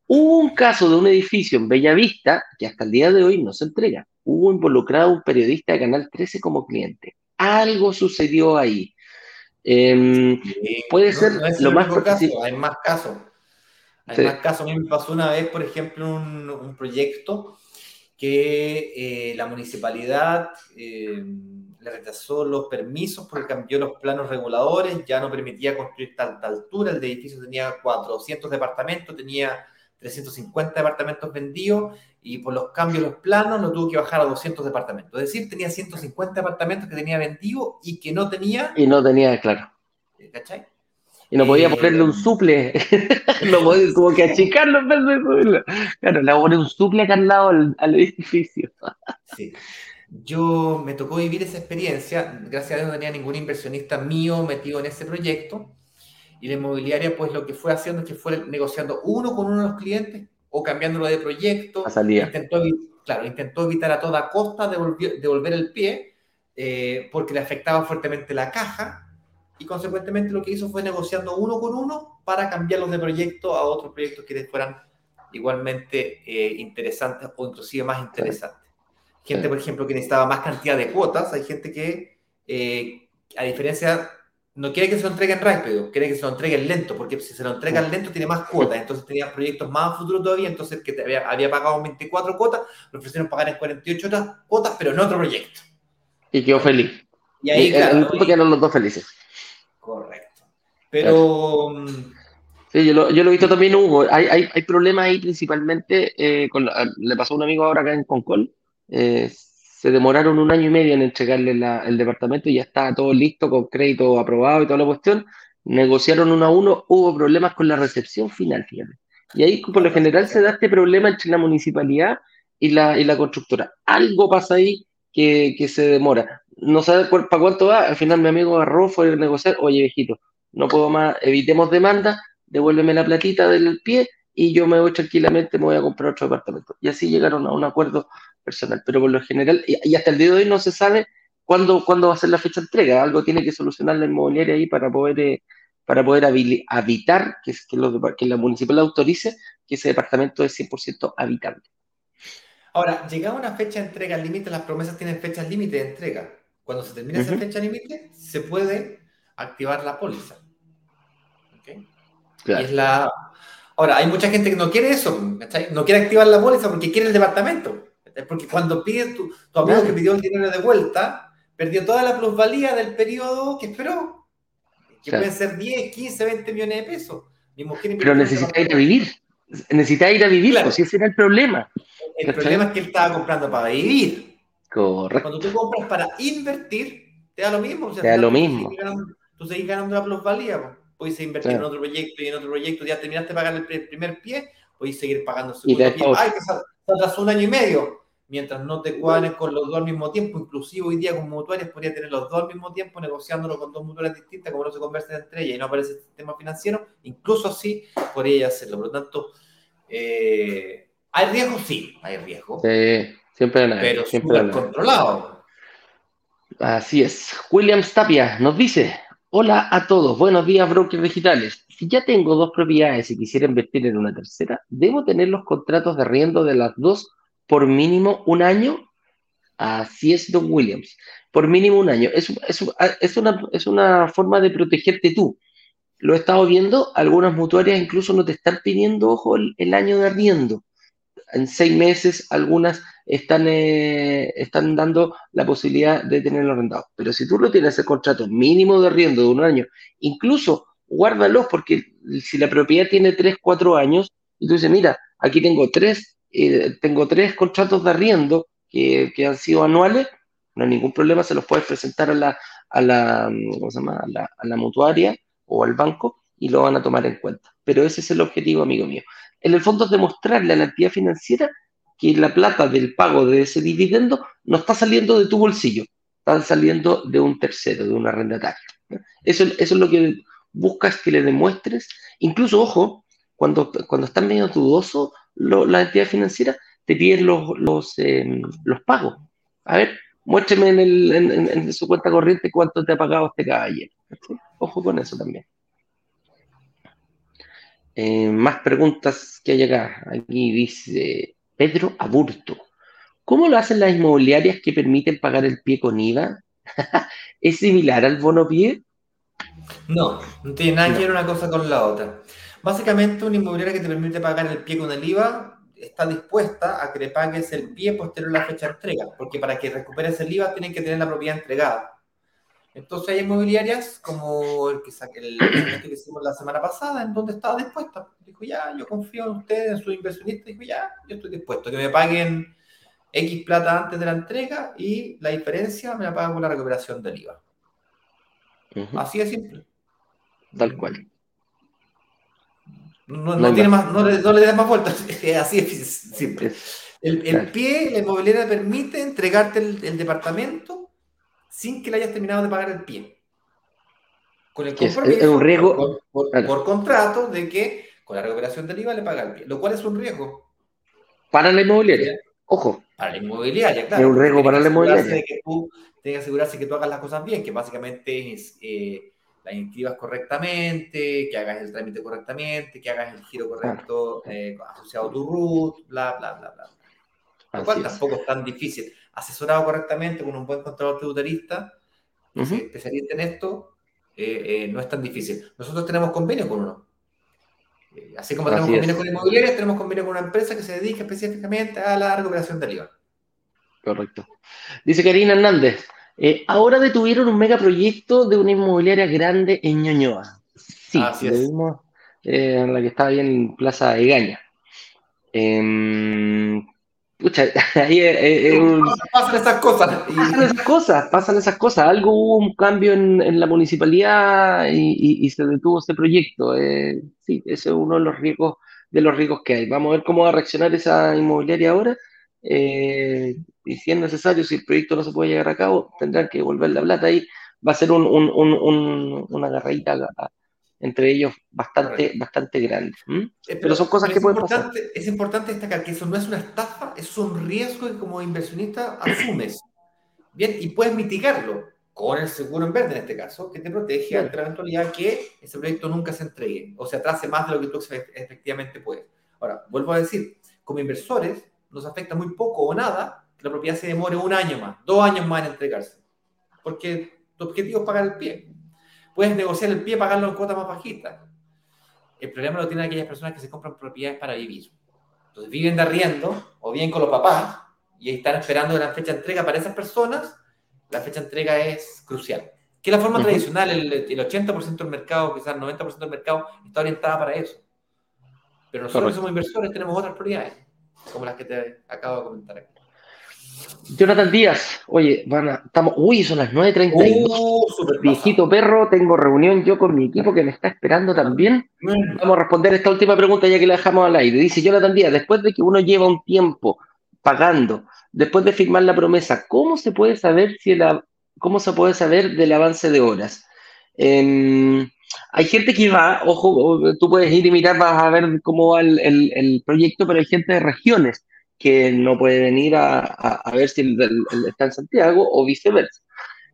Hubo un caso de un edificio en Bellavista que hasta el día de hoy no se entrega. Hubo involucrado un periodista de Canal 13 como cliente. Algo sucedió ahí. Em, puede ser lo más caso, hay más casos. Hay más casos. A mí me pasó una vez, por ejemplo, un, un proyecto que eh, la municipalidad eh, le rechazó los permisos porque cambió los planos reguladores, ya no permitía construir tanta altura, el edificio tenía 400 departamentos, tenía 350 departamentos vendidos y por los cambios de los planos lo tuvo que bajar a 200 departamentos. Es decir, tenía 150 departamentos que tenía vendido y que no tenía... Y no tenía, claro. ¿Cachai? Y no podía eh, ponerle un suple. no podía, como que achicarlo en vez de subirlo. Claro, le poner un suple acá al lado al, edificio. sí. Yo me tocó vivir esa experiencia. Gracias a Dios no tenía ningún inversionista mío metido en ese proyecto. Y la inmobiliaria, pues lo que fue haciendo es que fue negociando uno con uno de los clientes o cambiándolo de proyecto. Intentó, claro, intentó evitar a toda costa devolver, el pie eh, porque le afectaba fuertemente la caja y consecuentemente lo que hizo fue negociando uno con uno para cambiarlos de proyecto a otros proyectos que fueran igualmente eh, interesantes o inclusive más interesantes. Gente, por ejemplo, que necesitaba más cantidad de cuotas, hay gente que, eh, a diferencia no quiere que se lo entreguen rápido, quiere que se lo entreguen lento, porque si se lo entregan lento tiene más cuotas, entonces tenía proyectos más a futuro todavía, entonces que había, había pagado 24 cuotas, lo ofrecieron pagar en 48 cuotas, pero en otro proyecto. Y quedó feliz. Y ahí, claro, el quedaron los dos felices. Correcto. Pero... Sí, yo lo, yo lo, he visto también, Hugo. Hay, hay, hay problemas ahí principalmente, eh, con le pasó a un amigo ahora acá en Concol, eh, se demoraron un año y medio en entregarle el departamento y ya estaba todo listo con crédito aprobado y toda la cuestión. Negociaron uno a uno, hubo problemas con la recepción final, fíjate. Y ahí, por lo general, se da este problema entre la municipalidad y la, y la constructora. Algo pasa ahí que, que se demora. No sabe para cuánto va. Al final, mi amigo agarró, fue a negociar. Oye, viejito, no puedo más, evitemos demanda, devuélveme la platita del pie y yo me voy tranquilamente, me voy a comprar otro departamento. Y así llegaron a un acuerdo personal, pero por lo general, y, hasta el día de hoy no se sabe cuándo, cuándo va a ser la fecha de entrega, algo tiene que solucionar la inmobiliaria ahí para poder, eh, para poder evitar que, que, que la municipal autorice que ese departamento es 100% habitable. Ahora, llegada una fecha de entrega límite, las promesas tienen fechas límite de entrega. Cuando se termina esa fecha límite, se puede activar la póliza. es la... Ahora, hay mucha gente que no quiere eso, no quiere activar la póliza porque quiere el departamento. Porque cuando pides tu, tu amigo que pidió el dinero de vuelta, perdió toda la plusvalía del periodo que esperó. Que pueden ser 10, 15, 20 millones de pesos. Pero necesita ir a vivir. Necesita ir a vivir, claro. pues ese era el problema. El problema es que él estaba comprando para vivir. Correcto. Cuando tú compras para invertir, te da lo mismo. te da lo mismo. tú seguís ganando la plusvalía. Pues. Puedes invertir en otro proyecto y en otro proyecto, ya terminaste de pagar el primer pie, puedes seguir pagando el segundo pie. Ay, que se un año y medio mientras no te cuadres con los dos al mismo tiempo, inclusive hoy día con mutuarias podría tener los dos al mismo tiempo negociándolo con dos mutuarias distintas, como no se conversan entre ellas y no aparece el sistema financiero, incluso así podría hacerlo. Por lo tanto, eh, ¿hay riesgo? Sí, hay riesgo. Sí, siempre hay. Pero siempre controlado. Así es. William Tapia nos dice, hola a todos, buenos días brokers digitales. si ya tengo dos propiedades y quisiera invertir en una tercera, ¿debo tener los contratos de arriendo de las dos por mínimo un año? Así es, Don Williams. Por mínimo un año. Es, es, una, es una forma de protegerte tú. Lo he estado viendo, algunas mutuarias incluso no te están pidiendo, ojo, el, año de arriendo. En seis meses, algunas están, eh, están dando la posibilidad de tenerlo arrendado. Pero si tú lo tienes el contrato mínimo de arriendo de un año, incluso guárdalos porque si la propiedad tiene 3, 4 años, y tú dices, mira, aquí tengo tres, tengo tres contratos de arriendo que, han sido anuales, no hay ningún problema, se los puedes presentar a la, a la, ¿cómo se llama? A la, a la mutuaria o al banco y lo van a tomar en cuenta. Pero ese es el objetivo, amigo mío. En el fondo es demostrarle a la entidad financiera que la plata del pago de ese dividendo no está saliendo de tu bolsillo, está saliendo de un tercero, de un arrendatario. Eso, eso es lo que buscas que le demuestres, incluso, ojo, cuando, cuando están medio dudoso la entidad financiera, te piden los, los, em, los pagos. A ver, muéstrame en, el, en, su cuenta corriente cuánto te ha pagado este caballero. Ojo con eso también. Eh, más preguntas que hay acá. Aquí dice Pedro Aburto. ¿Cómo lo hacen las inmobiliarias que permiten pagar el pie con IVA? ¿Es similar al bono pie? No, no tiene nada que ver una cosa con la otra. Básicamente, una inmobiliaria que te permite pagar el pie con el IVA está dispuesta a que le pagues el pie posterior a la fecha de entrega, porque para que recuperes el IVA tienen que tener la propiedad entregada. Entonces hay inmobiliarias como el que el que hicimos la semana pasada, en donde estaba dispuesta. Dijo, ya, yo confío en ustedes, en su inversionista. Dijo, ya, yo estoy dispuesto, que me paguen X plata antes de la entrega y la diferencia me la pagan con la recuperación del IVA. Así de simple. Tal cual. No, tiene más, no, le, no le des más vueltas, así es simple. El, el pie, la inmobiliaria permite entregarte el, departamento sin que le hayas terminado de pagar el pie. Con el compromiso, es un riesgo, por, contrato, de que con la recuperación del IVA le paga el pie, lo cual es un riesgo. Para la inmobiliaria, ojo. Para la inmobiliaria, claro. Es un riesgo para la inmobiliaria. Que tú, tienes que asegurarse que tú hagas las cosas bien, que básicamente es... Eh, la inscribas correctamente, que hagas el trámite correctamente, que hagas el giro correcto eh, asociado a tu root, bla, bla, bla, bla. Lo cual tampoco es tan difícil. Asesorado correctamente con un buen contador tributarista, especialista en esto, eh, eh, no es tan difícil. Nosotros tenemos convenio con uno. así como tenemos convenio con inmobiliarias, tenemos convenio con una empresa que se dedica específicamente a la recuperación del IVA. Correcto. Dice Karina Hernández, eh, ahora detuvieron un megaproyecto de una inmobiliaria grande en Ñoñoa. Sí, Así es. Eh, en la que estaba bien en Plaza Egaña. Eh, ahí pasan esas cosas. Pasan esas cosas, pasan esas cosas. Algo hubo un cambio en, la municipalidad y, se detuvo ese proyecto. Eh, sí, ese es uno de los riesgos de los riesgos que hay. Vamos a ver cómo va a reaccionar esa inmobiliaria ahora. Eh, y si es necesario, si el proyecto no se puede llegar a cabo, tendrán que devolver la plata ahí. Va a ser un, una garrita entre ellos bastante, bastante grande. Eh, pero, son cosas que pueden pasar. Es importante destacar que eso no es una estafa, es un riesgo que como inversionista asumes. Bien, y puedes mitigarlo con el seguro en verde en este caso, que te protege ante la eventualidad que ese proyecto nunca se entregue o se atrase más de lo que tú efectivamente puedes. Ahora, vuelvo a decir, como inversores, nos afecta muy poco o nada que la propiedad se demore un año más, dos años más en entregarse. Porque tu objetivo es pagar el pie. Puedes negociar el pie pagarlo en cuotas más bajitas. El problema lo tienen aquellas personas que se compran propiedades para vivir. Entonces viven de arriendo o bien con los papás y están esperando la fecha de entrega para esas personas. La fecha de entrega es crucial. Que la forma tradicional, el, el 80% del mercado, quizás el 90% del mercado, está orientada para eso. Pero nosotros somos inversores, tenemos otras prioridades como las que te acabo de comentar aquí. Jonathan Díaz, oye, van a, estamos, uy, son las 9.32. Uh, Viejito perro, tengo reunión yo con mi equipo que me está esperando también. Vamos a responder esta última pregunta ya que la dejamos al aire. Dice Jonathan Díaz, después de que uno lleva un tiempo pagando, después de firmar la promesa, ¿cómo se puede saber si la, cómo se puede saber del avance de horas? Eh, hay gente que va, ojo, tú puedes ir y mirar, vas a ver cómo va el, proyecto, pero hay gente de regiones que no puede venir a, ver si está en Santiago o viceversa.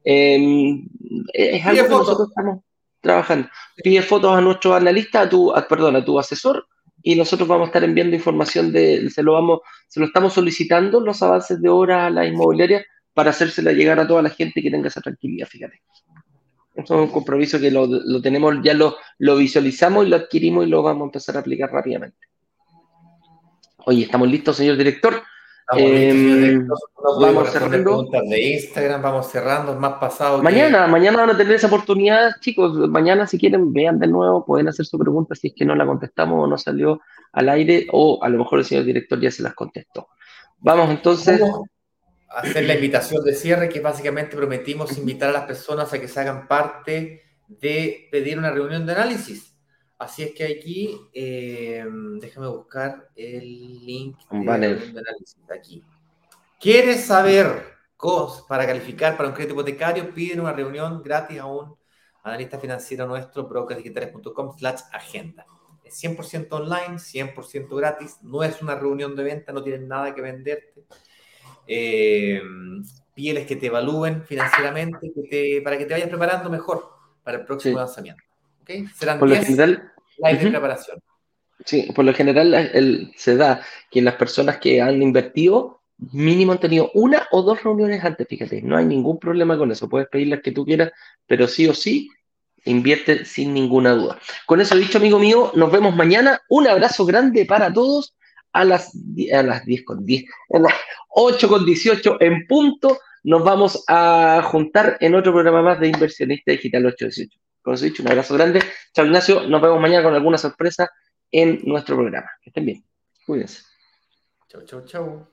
Em, es algo que nosotros estamos, trabajando. Pide fotos a nuestro analista, a tu, perdón, a tu asesor, y nosotros vamos a estar enviando información de, se lo vamos, se lo estamos solicitando los avances de hora a la inmobiliaria para hacérsela llegar a toda la gente que tenga esa tranquilidad, fíjate. Esto es un compromiso que lo, tenemos, ya lo, lo visualizamos y lo adquirimos y lo vamos a empezar a aplicar rápidamente. Oye, ¿estamos listos, señor director? Em, vamos cerrando. de Instagram, vamos cerrando, más pasado. Mañana, mañana van a tener esa oportunidad, chicos. Mañana, si quieren, vean de nuevo, pueden hacer su pregunta si es que no la contestamos o no salió al aire, o a lo mejor el señor director ya se las contestó. Vamos entonces. Hacer la invitación de cierre, que básicamente prometimos invitar a las personas a que se hagan parte de pedir una reunión de análisis. Así es que aquí, eh, déjame buscar el link de análisis aquí. ¿Quieres saber cosas para calificar para un crédito hipotecario? Piden una reunión gratis a un analista financiero nuestro, brokersdigitales.com slash agenda. Es 100% online, 100% gratis, no es una reunión de venta, no tienen nada que venderte. Eh, pieles que te evalúen financieramente para que te vayas preparando mejor para el próximo lanzamiento. ¿Okay? Serán 10 la preparación. Sí, por lo general el, se da que las personas que han invertido mínimo han tenido una o dos reuniones antes, fíjate, no hay ningún problema con eso, puedes pedir las que tú quieras, pero sí o sí invierte sin ninguna duda. Con eso dicho, amigo mío, nos vemos mañana. Un abrazo grande para todos a las, a las 10 con 10, a las 8 con 18 en punto. Nos vamos a juntar en otro programa más de Inversionista Digital 818. Con eso dicho, un abrazo grande. Chao Ignacio, nos vemos mañana con alguna sorpresa en nuestro programa. Que estén bien. Cuídense. Chau, chau, chau.